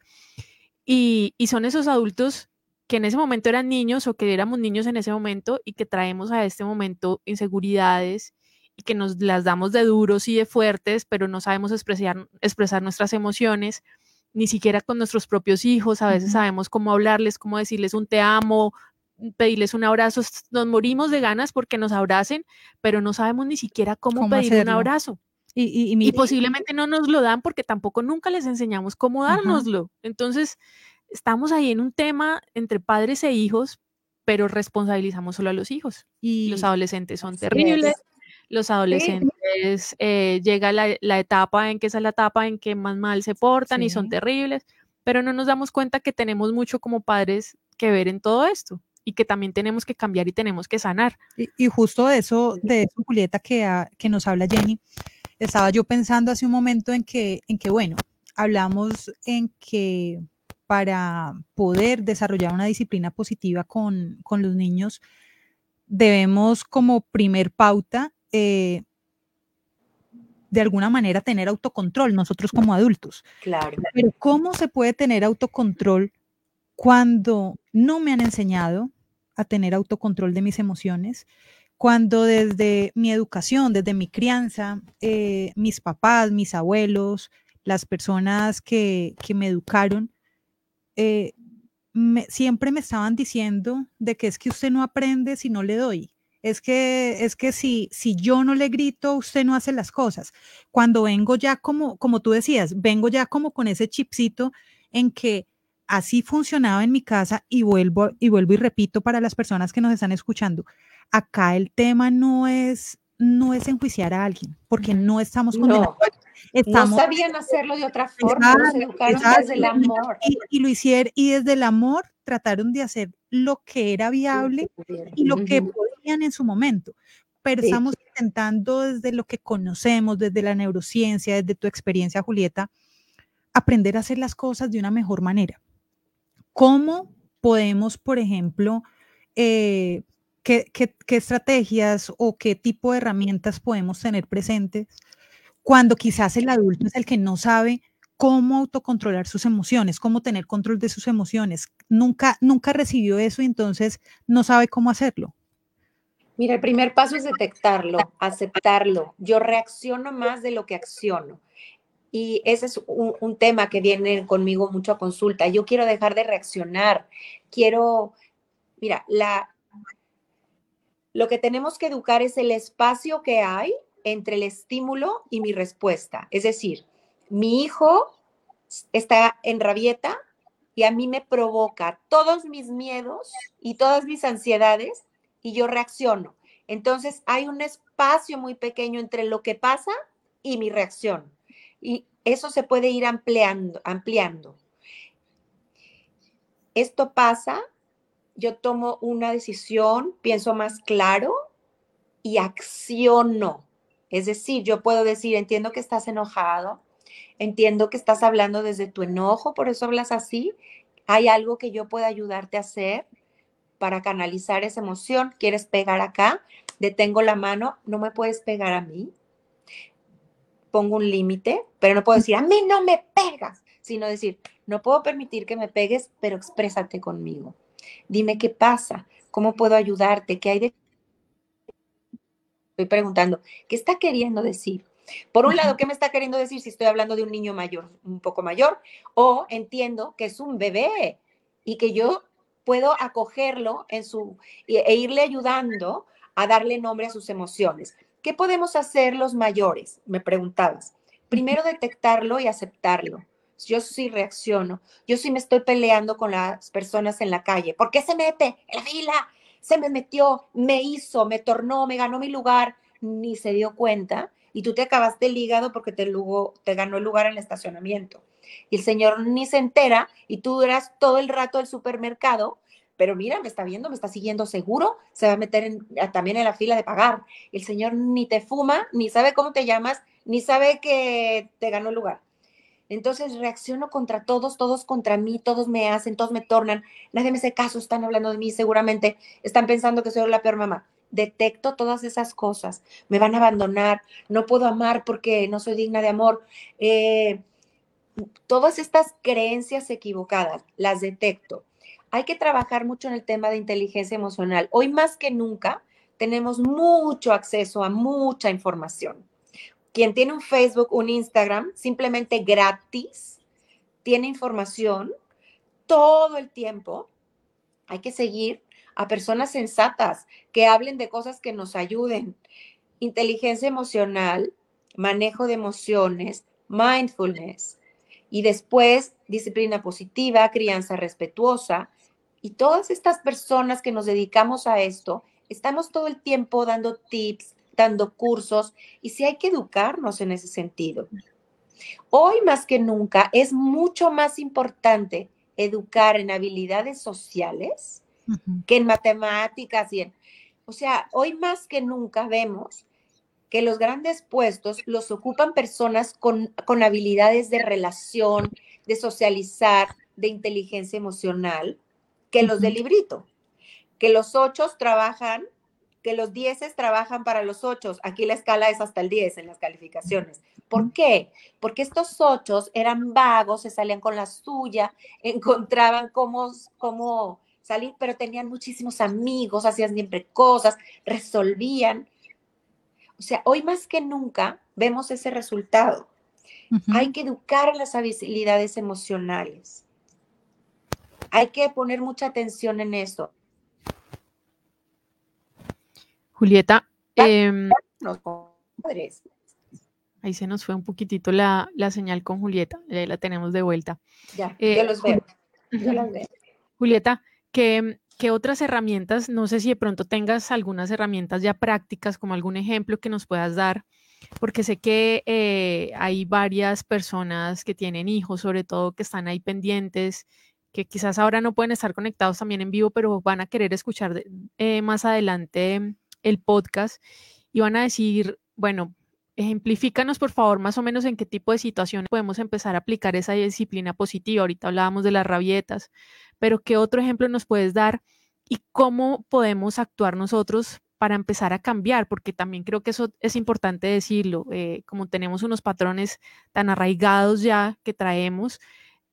y, y son esos adultos que en ese momento eran niños o que éramos niños en ese momento y que traemos a este momento inseguridades y que nos las damos de duros y de fuertes, pero no sabemos expresar, expresar nuestras emociones ni siquiera con nuestros propios hijos, a veces sabemos cómo hablarles, cómo decirles un te amo, pedirles un abrazo, nos morimos de ganas porque nos abracen, pero no sabemos ni siquiera cómo, pedir un abrazo. Y, posiblemente no nos lo dan porque tampoco nunca les enseñamos cómo dárnoslo. Entonces, estamos ahí en un tema entre padres e hijos, pero responsabilizamos solo a los hijos. Y los adolescentes son terribles los adolescentes eh, llega la, etapa en que esa es la etapa en que más mal se portan y son terribles, pero no nos damos cuenta que tenemos mucho como padres que ver en todo esto y que también tenemos que cambiar y tenemos que sanar. Y, justo de eso, de eso, Julieta, que, que nos habla Jenny, estaba yo pensando hace un momento en que, en que, bueno, hablamos en que para poder desarrollar una disciplina positiva con, con los niños, debemos como primer pauta eh, de alguna manera tener autocontrol nosotros como adultos. Claro. Pero ¿cómo se puede tener autocontrol cuando no me han enseñado a tener autocontrol de mis emociones? Cuando desde mi educación, desde mi crianza, eh, mis papás, mis abuelos, las personas que, me educaron, eh, siempre me estaban diciendo de que es que usted no aprende si no le doy es que, es que si, si yo no le grito, usted no hace las cosas. Cuando vengo ya como, como tú decías, vengo ya como con ese chipcito en que así funcionaba en mi casa y vuelvo, y vuelvo y repito para las personas que nos están escuchando, acá el tema no es, no es enjuiciar a alguien, porque no estamos condenando. No, no sabían hacerlo de otra forma, nos educaron desde el amor. Y, y, lo hicieron, y desde el amor trataron de hacer lo que era viable y lo que podían en su momento. Pero estamos intentando desde lo que conocemos, desde la neurociencia, desde tu experiencia, Julieta, aprender a hacer las cosas de una mejor manera. ¿Cómo podemos, por ejemplo, eh, qué, qué estrategias o qué tipo de herramientas podemos tener presentes cuando quizás el adulto es el que no sabe cómo autocontrolar sus emociones, cómo tener control de sus emociones. Nunca, nunca recibió eso y entonces no sabe cómo hacerlo. Mira, el primer paso es detectarlo, aceptarlo. Yo reacciono más de lo que acciono. Y ese es un, tema que viene conmigo mucho a consulta. Yo quiero dejar de reaccionar. Quiero, mira, la, lo que tenemos que educar es el espacio que hay entre el estímulo y mi respuesta. Es decir, mi hijo está en rabieta y a mí me provoca todos mis miedos y todas mis ansiedades y yo reacciono. Entonces hay un espacio muy pequeño entre lo que pasa y mi reacción y eso se puede ir ampliando, ampliando. Esto pasa, yo tomo una decisión, pienso más claro y acciono. Es decir, yo puedo decir, entiendo que estás enojado, entiendo que estás hablando desde tu enojo, por eso hablas así. Hay algo que yo pueda ayudarte a hacer para canalizar esa emoción. ¿Quieres pegar acá? Detengo la mano, no me puedes pegar a mí pongo un límite, pero no puedo decir, a mí no me pegas, sino decir, no puedo permitir que me pegues, pero exprésate conmigo. Dime qué pasa, cómo puedo ayudarte, qué hay de... Estoy preguntando, ¿qué está queriendo decir? Por un lado, ¿qué me está queriendo decir si estoy hablando de un niño mayor, un poco mayor? O entiendo que es un bebé y que yo puedo acogerlo en su e irle ayudando a darle nombre a sus emociones. ¿Qué podemos hacer los mayores? Me preguntabas. Primero detectarlo y aceptarlo. Yo sí reacciono. Yo sí me estoy peleando con las personas en la calle. ¿Por qué se mete en la fila? Se me metió, me hizo, me tornó, me ganó mi lugar. Ni se dio cuenta. Y tú te acabaste el hígado porque te, te ganó el lugar en el estacionamiento. Y el señor ni se entera y tú duras todo el rato del supermercado pero mira, me está viendo, me está siguiendo seguro, se va a meter también en la fila de pagar. El señor ni te fuma, ni sabe cómo te llamas, ni sabe que te ganó el lugar. Entonces reacciono contra todos, todos contra mí, todos me hacen, todos me tornan, nadie me hace caso, están hablando de mí, seguramente están pensando que soy la peor mamá. Detecto todas esas cosas, me van a abandonar, no puedo amar porque no soy digna de amor. Eh, todas estas creencias equivocadas las detecto hay que trabajar mucho en el tema de inteligencia emocional. Hoy más que nunca tenemos mucho acceso a mucha información. Quien tiene un Facebook, un Instagram, simplemente gratis, tiene información todo el tiempo. Hay que seguir a personas sensatas que hablen de cosas que nos ayuden. Inteligencia emocional, manejo de emociones, mindfulness y después disciplina positiva, crianza respetuosa, y todas estas personas que nos dedicamos a esto, estamos todo el tiempo dando tips, dando cursos, y sí hay que educarnos en ese sentido. Hoy más que nunca es mucho más importante educar en habilidades sociales que en matemáticas y en... O sea, hoy más que nunca vemos que los grandes puestos los ocupan personas con, con habilidades de relación, de socializar, de inteligencia emocional, que los del librito, que los ocho trabajan, que los dieces trabajan para los ocho. Aquí la escala es hasta el diez en las calificaciones. ¿Por qué? Porque estos ocho eran vagos, se salían con la suya, [laughs] encontraban cómo, cómo salir, pero tenían muchísimos amigos, hacían siempre cosas, resolvían. O sea, hoy más que nunca vemos ese resultado. Hay que educar las habilidades emocionales. Hay que poner mucha atención en eso. Julieta, em, ahí se nos fue un poquitito la, señal con Julieta, ahí la tenemos de vuelta. Ya, eh, yo los veo. Julieta, ¿qué, ¿qué, otras herramientas, no sé si de pronto tengas algunas herramientas ya prácticas, como algún ejemplo que nos puedas dar? Porque sé que eh, hay varias personas que tienen hijos, sobre todo que están ahí pendientes que quizás ahora no pueden estar conectados también en vivo, pero van a querer escuchar eh, más adelante el podcast y van a decir, bueno, ejemplifícanos por favor más o menos en qué tipo de situaciones podemos empezar a aplicar esa disciplina positiva. Ahorita hablábamos de las rabietas, pero ¿qué otro ejemplo nos puedes dar y cómo podemos actuar nosotros para empezar a cambiar? Porque también creo que eso es importante decirlo, eh, como tenemos unos patrones tan arraigados ya que traemos,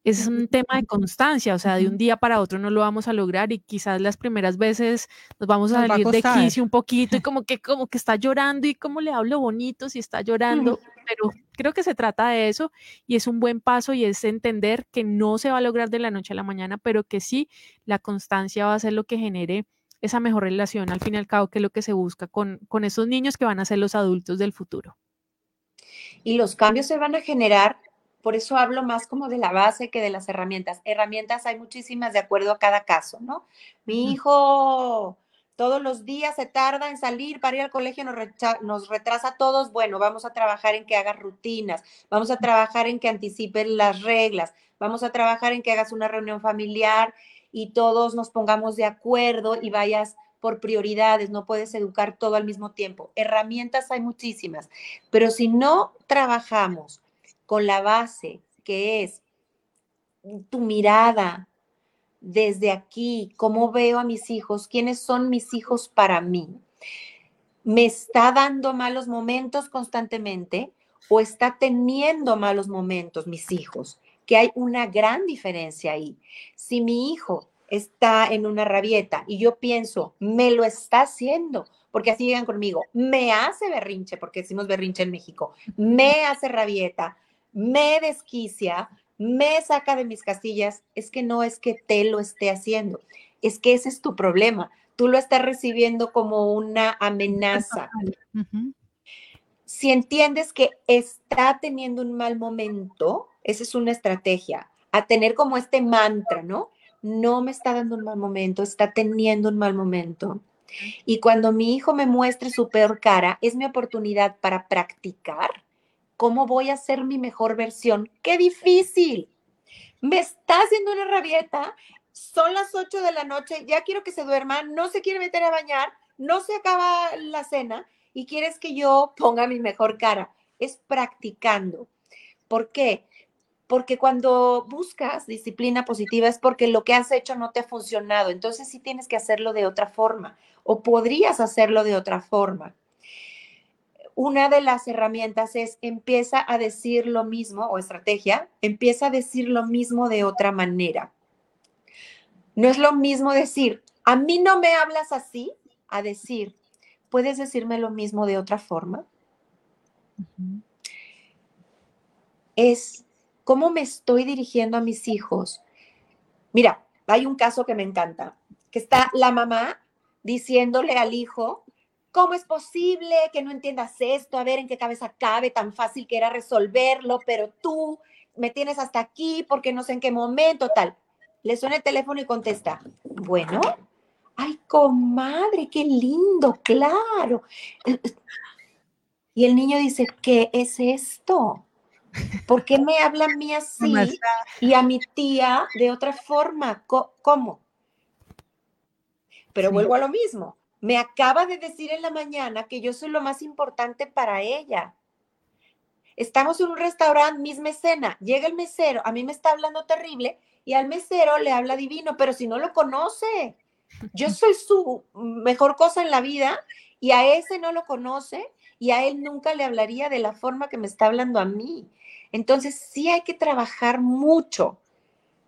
es un tema de constancia, o sea, de un día para otro no lo vamos a lograr y quizás las primeras veces nos vamos a salir de quicio un poquito y como que como que está llorando y cómo le hablo bonito si está llorando, pero creo que se trata de eso y es un buen paso y es entender que no se va a lograr de la noche a la mañana, pero que sí la constancia va a ser lo que genere esa mejor relación al fin y al cabo que es lo que se busca con, con esos niños que van a ser los adultos del futuro. Y los cambios se van a generar por eso hablo más como de la base que de las herramientas. Herramientas hay muchísimas de acuerdo a cada caso, ¿no? Mi hijo todos los días se tarda en salir para ir al colegio, nos, nos, retrasa a todos. Bueno, vamos a trabajar en que hagas rutinas, vamos a trabajar en que anticipes las reglas, vamos a trabajar en que hagas una reunión familiar y todos nos pongamos de acuerdo y vayas por prioridades, no puedes educar todo al mismo tiempo. Herramientas hay muchísimas, pero si no trabajamos con la base que es tu mirada desde aquí, cómo veo a mis hijos, quiénes son mis hijos para mí. ¿Me está dando malos momentos constantemente o está teniendo malos momentos mis hijos? Que hay una gran diferencia ahí. Si mi hijo está en una rabieta y yo pienso, me lo está haciendo, porque así llegan conmigo, me hace berrinche, porque decimos berrinche en México, me hace rabieta, me desquicia, me saca de mis castillas, es que no es que te lo esté haciendo, es que ese es tu problema. Tú lo estás recibiendo como una amenaza. Si entiendes que está teniendo un mal momento, esa es una estrategia, a tener como este mantra, ¿no? No me está dando un mal momento, está teniendo un mal momento. Y cuando mi hijo me muestre su peor cara, es mi oportunidad para practicar ¿Cómo voy a ser mi mejor versión? ¡Qué difícil! Me está haciendo una rabieta. Son las 8 de la noche, ya quiero que se duerma, no se quiere meter a bañar, no se acaba la cena y quieres que yo ponga mi mejor cara. Es practicando. ¿Por qué? Porque cuando buscas disciplina positiva es porque lo que has hecho no te ha funcionado. Entonces sí tienes que hacerlo de otra forma o podrías hacerlo de otra forma una de las herramientas es empieza a decir lo mismo o estrategia, empieza a decir lo mismo de otra manera. No es lo mismo decir, a mí no me hablas así, a decir, ¿puedes decirme lo mismo de otra forma? Es cómo me estoy dirigiendo a mis hijos. Mira, hay un caso que me encanta, que está la mamá diciéndole al hijo, ¿Cómo es posible que no entiendas esto? A ver en qué cabeza cabe, tan fácil que era resolverlo, pero tú me tienes hasta aquí porque no sé en qué momento, tal. Le suena el teléfono y contesta, bueno, ay, comadre, qué lindo, claro. Y el niño dice, ¿qué es esto? ¿Por qué me habla a mí [laughs] así y a mi tía de otra forma? ¿Cómo? Pero vuelvo a lo mismo me acaba de decir en la mañana que yo soy lo más importante para ella. Estamos en un restaurante, misma escena, llega el mesero, a mí me está hablando terrible y al mesero le habla divino, pero si no lo conoce, yo [laughs] soy su mejor cosa en la vida y a ese no lo conoce y a él nunca le hablaría de la forma que me está hablando a mí. Entonces sí hay que trabajar mucho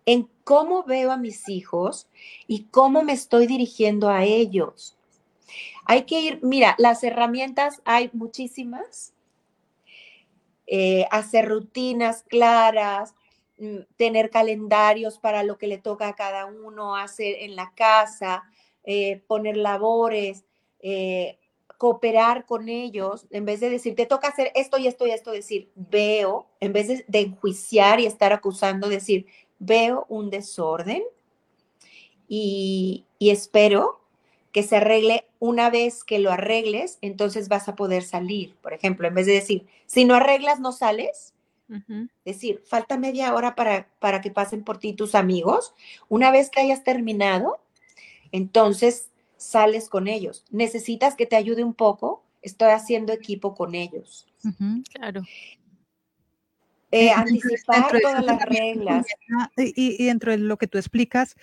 en cómo veo a mis hijos y cómo me estoy dirigiendo a ellos. Hay que ir, mira, las herramientas hay muchísimas. Eh, hacer rutinas claras, mm, tener calendarios para lo que le toca a cada uno hacer en la casa, eh, poner labores, eh, cooperar con ellos, en vez de decir, te toca hacer esto y esto y esto, decir, veo, en vez de, enjuiciar y estar acusando, decir, veo un desorden y espero que se arregle una vez que lo arregles, entonces vas a poder salir. Por ejemplo, en vez de decir, si no arreglas, no sales. Decir, falta media hora para, para que pasen por ti tus amigos. Una vez que hayas terminado, entonces sales con ellos. Necesitas que te ayude un poco. Estoy haciendo equipo con ellos. claro. Eh, anticipar todas las reglas. Y, y, dentro de lo que tú explicas,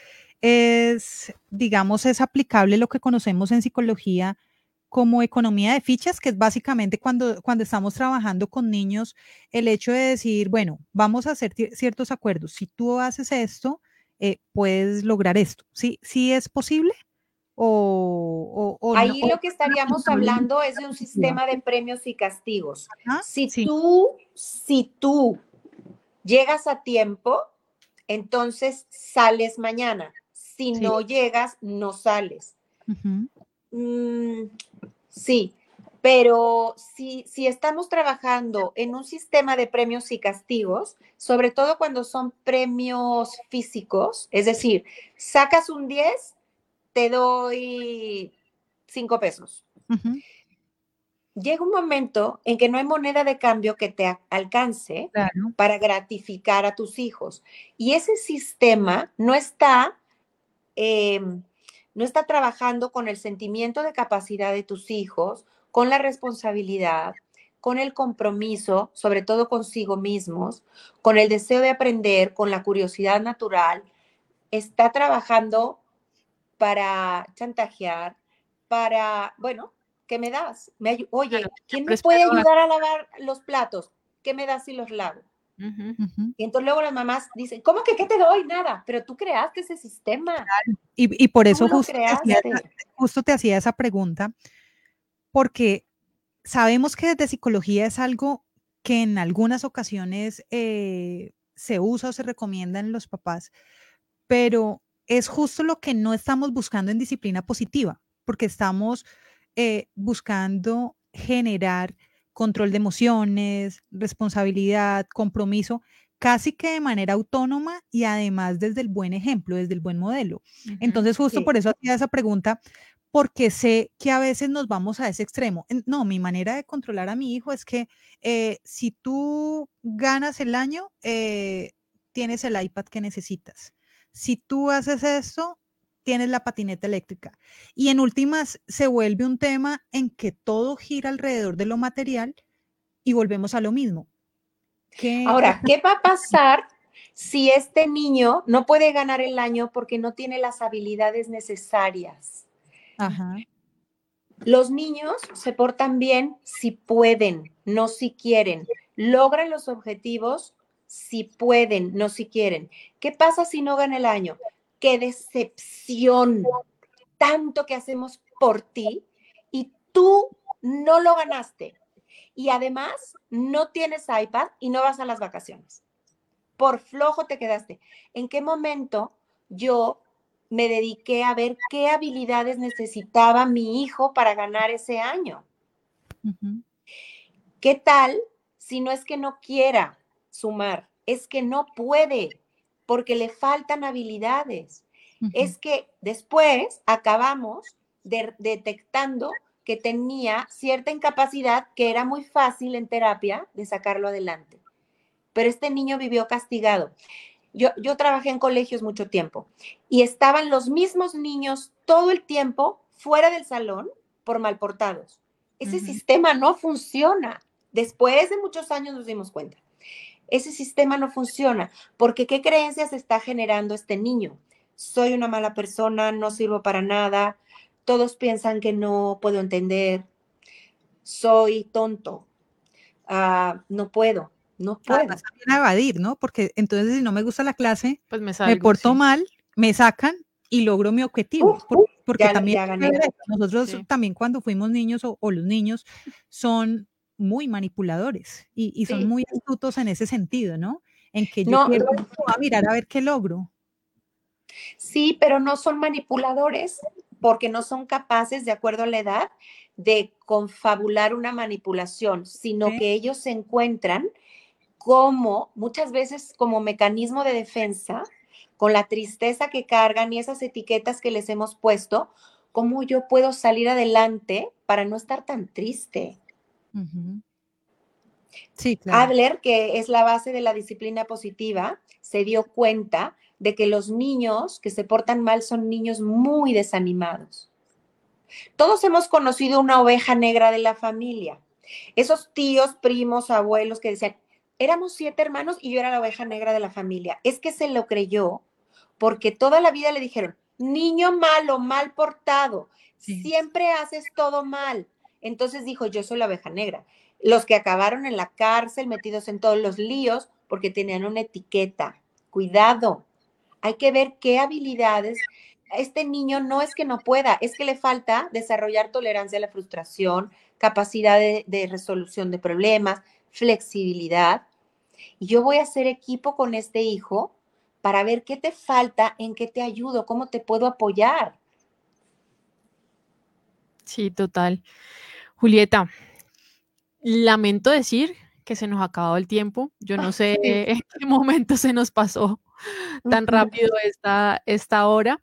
es, digamos, es aplicable lo que conocemos en psicología como economía de fichas, que es básicamente cuando, cuando estamos trabajando con niños, el hecho de decir, bueno, vamos a hacer ciertos acuerdos. Si tú haces esto, eh, puedes lograr esto. ¿Sí, ¿Sí es posible? O, Ahí lo que estaríamos hablando es de un sistema de premios y castigos. si tú, si tú llegas a tiempo, entonces sales mañana. Si no llegas, no sales. Mm, sí, pero si, si estamos trabajando en un sistema de premios y castigos, sobre todo cuando son premios físicos, es decir, sacas un 10, te doy 5 pesos. Llega un momento en que no hay moneda de cambio que te alcance para gratificar a tus hijos. Y ese sistema no está em, no está trabajando con el sentimiento de capacidad de tus hijos, con la responsabilidad, con el compromiso, sobre todo consigo mismos, con el deseo de aprender, con la curiosidad natural, está trabajando para chantajear, para, bueno, ¿qué me das? Me, oye, ¿quién me puede ayudar a lavar los platos? ¿Qué me das si los lavo? Y entonces luego las mamás dicen, ¿cómo que qué te doy? Nada, pero tú creaste ese sistema. Y, por eso justo te, hacía, justo te hacía esa pregunta, porque sabemos que desde psicología es algo que en algunas ocasiones eh, se usa o se recomienda en los papás, pero es justo lo que no estamos buscando en disciplina positiva, porque estamos eh, buscando generar control de emociones, responsabilidad, compromiso, casi que de manera autónoma y además desde el buen ejemplo, desde el buen modelo. Entonces, justo por eso hacía esa pregunta, porque sé que a veces nos vamos a ese extremo. No, mi manera de controlar a mi hijo es que eh, si tú ganas el año, eh, tienes el iPad que necesitas. Si tú haces esto, tienes la patineta eléctrica. Y en últimas se vuelve un tema en que todo gira alrededor de lo material y volvemos a lo mismo. Ahora, ¿qué va a [laughs] pasar si este niño no puede ganar el año porque no tiene las habilidades necesarias? Los niños se portan bien si pueden, no si quieren. Logran los objetivos si pueden, no si quieren. ¿Qué pasa si no gana el año? Qué decepción, tanto que hacemos por ti y tú no lo ganaste. Y además no tienes iPad y no vas a las vacaciones. Por flojo te quedaste. ¿En qué momento yo me dediqué a ver qué habilidades necesitaba mi hijo para ganar ese año? ¿Qué tal si no es que no quiera sumar, es que no puede? Porque le faltan habilidades. Es que después acabamos detectando que tenía cierta incapacidad que era muy fácil en terapia de sacarlo adelante. Pero este niño vivió castigado. Yo, yo trabajé en colegios mucho tiempo y estaban los mismos niños todo el tiempo fuera del salón por malportados. Ese sistema no funciona. Después de muchos años nos dimos cuenta ese sistema no funciona, porque ¿qué creencias está generando este niño? Soy una mala persona, no sirvo para nada, todos piensan que no puedo entender, soy tonto, ah, no puedo, no puedo. Además, a evadir, ¿no? Porque entonces si no me gusta la clase, pues me, porto mal, me sacan y logro mi objetivo. porque, también nosotros también cuando fuimos niños o, los niños son muy manipuladores y, son muy astutos en ese sentido, ¿no? En que yo quiero mirar a ver qué logro. Sí, pero no son manipuladores porque no son capaces, de acuerdo a la edad, de confabular una manipulación, sino que ellos se encuentran como, muchas veces como mecanismo de defensa, con la tristeza que cargan y esas etiquetas que les hemos puesto, cómo yo puedo salir adelante para no estar tan triste. Adler, que es la base de la disciplina positiva, se dio cuenta de que los niños que se portan mal son niños muy desanimados. Todos hemos conocido una oveja negra de la familia. Esos tíos, primos, abuelos que decían, éramos siete hermanos y yo era la oveja negra de la familia. Es que se lo creyó porque toda la vida le dijeron, niño malo, mal portado, siempre haces todo mal. Entonces dijo, yo soy la oveja negra. Los que acabaron en la cárcel, metidos en todos los líos, porque tenían una etiqueta. Cuidado, hay que ver qué habilidades. Este niño no es que no pueda, es que le falta desarrollar tolerancia a la frustración, capacidad de, de resolución de problemas, flexibilidad. Y yo voy a hacer equipo con este hijo para ver qué te falta, en qué te ayudo, cómo te puedo apoyar. Sí, total. Julieta, lamento decir que se nos ha acabado el tiempo. Yo no sé en qué momento se nos pasó tan rápido esta, esta hora,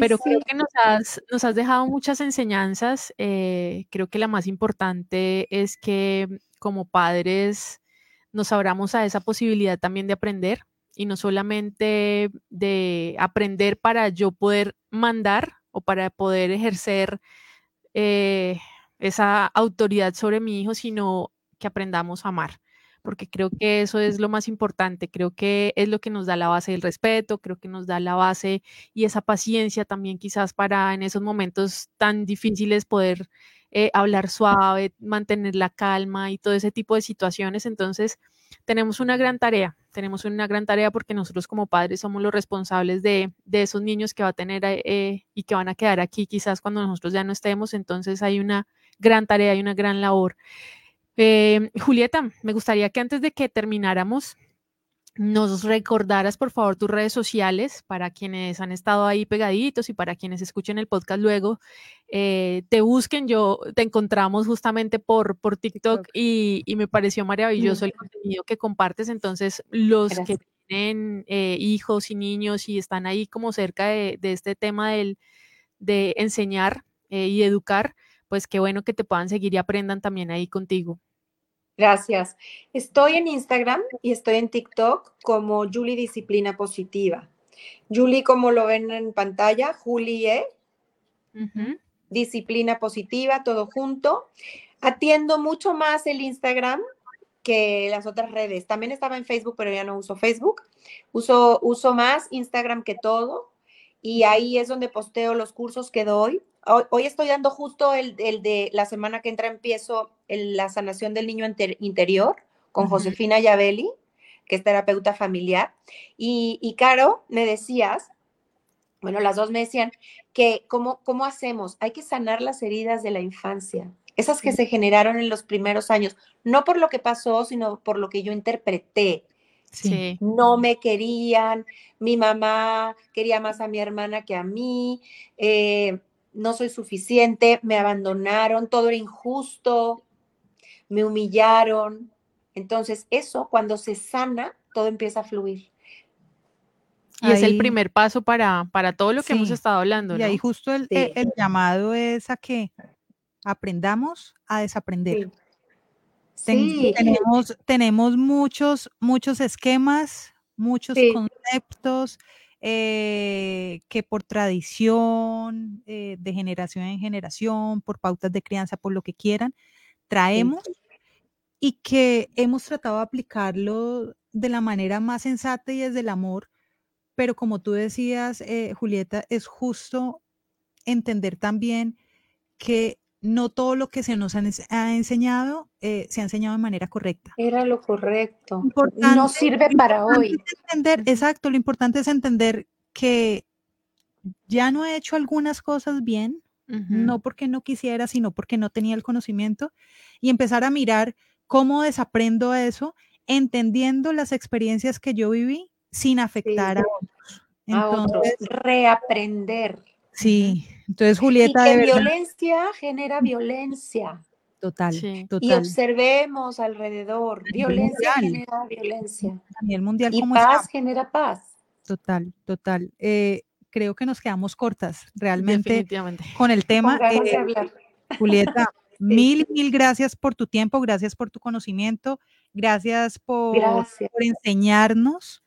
pero creo que nos has, nos has, dejado muchas enseñanzas. Eh, creo que la más importante es que como padres nos abramos a esa posibilidad también de aprender y no solamente de aprender para yo poder mandar o para poder ejercer eh, esa autoridad sobre mi hijo, sino que aprendamos a amar, porque creo que eso es lo más importante, creo que es lo que nos da la base del respeto, creo que nos da la base y esa paciencia también quizás para en esos momentos tan difíciles poder eh, hablar suave, mantener la calma y todo ese tipo de situaciones. Entonces, tenemos una gran tarea, tenemos una gran tarea porque nosotros como padres somos los responsables de, esos niños que va a tener eh, y que van a quedar aquí quizás cuando nosotros ya no estemos. Entonces, hay una gran tarea, hay una gran labor. Eh, Julieta, me gustaría que antes de que termináramos, nos recordaras por favor tus redes sociales para quienes han estado ahí pegaditos y para quienes escuchen el podcast luego, eh, te busquen. Yo te encontramos justamente por, por TikTok y, me pareció maravilloso el contenido que compartes. Entonces, los que tienen eh, hijos y niños y están ahí como cerca de, este tema del, de enseñar y educar, pues qué bueno que te puedan seguir y aprendan también ahí contigo. Gracias. Estoy en Instagram y estoy en TikTok como Julie Disciplina Positiva. Julie, como lo ven en pantalla, Julie, Disciplina Positiva, todo junto. Atiendo mucho más el Instagram que las otras redes. También estaba en Facebook, pero ya no uso Facebook. Uso, uso más Instagram que todo. Y ahí es donde posteo los cursos que doy Hoy, estoy dando justo el, de la semana que entra, empiezo la sanación del niño interior con Josefina Yabeli, que es terapeuta familiar. Y, Caro, me decías, bueno, las dos me decían que cómo, cómo hacemos, hay que sanar las heridas de la infancia, esas que se generaron en los primeros años, no por lo que pasó, sino por lo que yo interpreté. Sí. No me querían, mi mamá quería más a mi hermana que a mí. Eh, no soy suficiente, me abandonaron, todo era injusto, me humillaron. Entonces, eso cuando se sana, todo empieza a fluir. Y es el primer paso para, para todo lo que hemos estado hablando. Y ahí justo el, llamado es a que aprendamos a desaprender. Sí. tenemos, tenemos muchos, muchos esquemas, muchos conceptos, eh, que por tradición, eh, de generación en generación, por pautas de crianza, por lo que quieran, traemos y que hemos tratado de aplicarlo de la manera más sensata y desde el amor, pero como tú decías, eh, Julieta, es justo entender también que no todo lo que se nos ha enseñado se ha enseñado de manera correcta. Era lo correcto. no sirve para hoy. Entender, exacto, lo importante es entender que ya no he hecho algunas cosas bien, no porque no quisiera, sino porque no tenía el conocimiento, y empezar a mirar cómo desaprendo eso, entendiendo las experiencias que yo viví sin afectar a otros. Entonces, reaprender. Sí, entonces Julieta. Y que violencia genera violencia. Total, Y observemos alrededor. Violencia genera violencia. A nivel mundial, y paz genera paz. Total, total. Eh, creo que nos quedamos cortas realmente con el tema. Eh, Julieta, [laughs] mil, mil gracias por tu tiempo, gracias por tu conocimiento, gracias por, por enseñarnos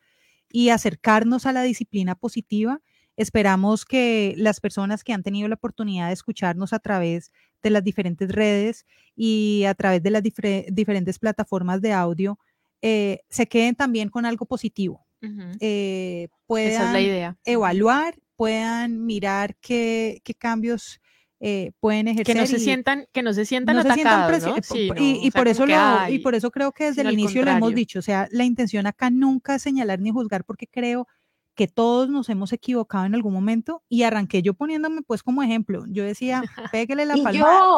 y acercarnos a la disciplina positiva. Esperamos que las personas que han tenido la oportunidad de escucharnos a través de las diferentes redes y a través de las diferentes plataformas de audio eh, se queden también con algo positivo. puedan la idea. evaluar, puedan mirar qué, cambios eh, pueden ejercer. Que no se sientan, que no se sientan atacados, y, por eso lo, y por eso creo que desde el inicio lo hemos dicho, o sea, la intención acá nunca es señalar ni juzgar, porque creo que todos nos hemos equivocado en algún momento y arranqué yo poniéndome pues como ejemplo. Yo decía, [laughs] pégale la palma. Yo,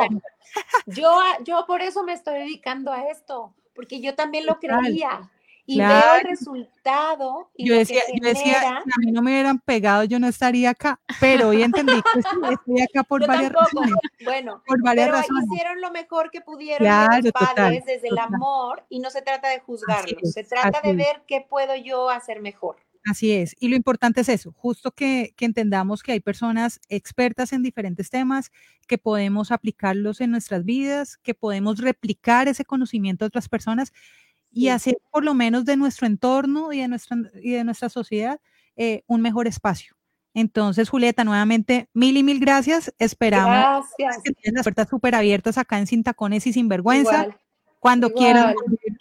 [laughs] yo, yo por eso me estoy dedicando a esto, porque yo también lo creía y veo el resultado. Y yo, decía, yo decía, a mí no me hubieran pegado, yo no estaría acá, pero hoy entendí que estoy acá por [laughs] varias razones. Bueno, por varias pero razones. hicieron lo mejor que pudieron los padres desde el amor y no se trata de juzgarlos, se trata de ver qué puedo yo hacer mejor. Así es, y lo importante es eso, justo que, que, entendamos que hay personas expertas en diferentes temas, que podemos aplicarlos en nuestras vidas, que podemos replicar ese conocimiento de otras personas y hacer por lo menos de nuestro entorno y de nuestra, y de nuestra sociedad eh, un mejor espacio. Entonces, Julieta, nuevamente, mil y mil gracias. Esperamos que tengan las puertas súper abiertas acá en Sin Tacones y Sin Vergüenza. Cuando quieras,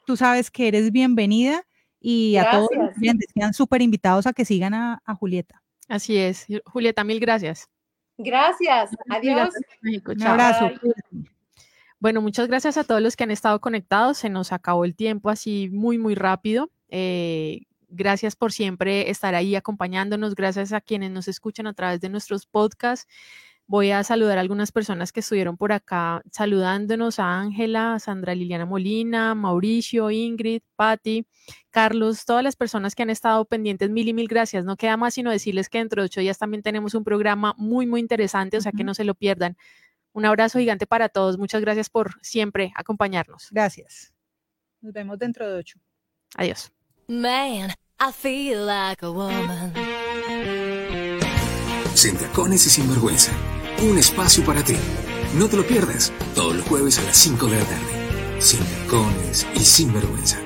tú sabes que eres bienvenida y a todos los clientes sean súper invitados a que sigan a, Julieta. Así es. Julieta, mil gracias. Gracias. Adiós. Un abrazo. Bueno, muchas gracias a todos los que han estado conectados. Se nos acabó el tiempo así muy, muy rápido. Eh, gracias por siempre estar ahí acompañándonos. Gracias a quienes nos escuchan a través de nuestros podcasts. Voy a saludar a algunas personas que estuvieron por acá saludándonos, a Ángela, Sandra Liliana Molina, Mauricio, Ingrid, Patti, Carlos, todas las personas que han estado pendientes, mil y mil gracias. No queda más sino decirles que dentro de ocho días también tenemos un programa muy, muy interesante, o sea que no se lo pierdan. Un abrazo gigante para todos. Muchas gracias por siempre acompañarnos. Gracias. Nos vemos dentro de ocho. Adiós. Man, I feel like a woman. Sin tacones y sin vergüenza. Un espacio para ti. No te lo pierdas. Todos los jueves a las 5 de la tarde. Sin tacones y sin vergüenza.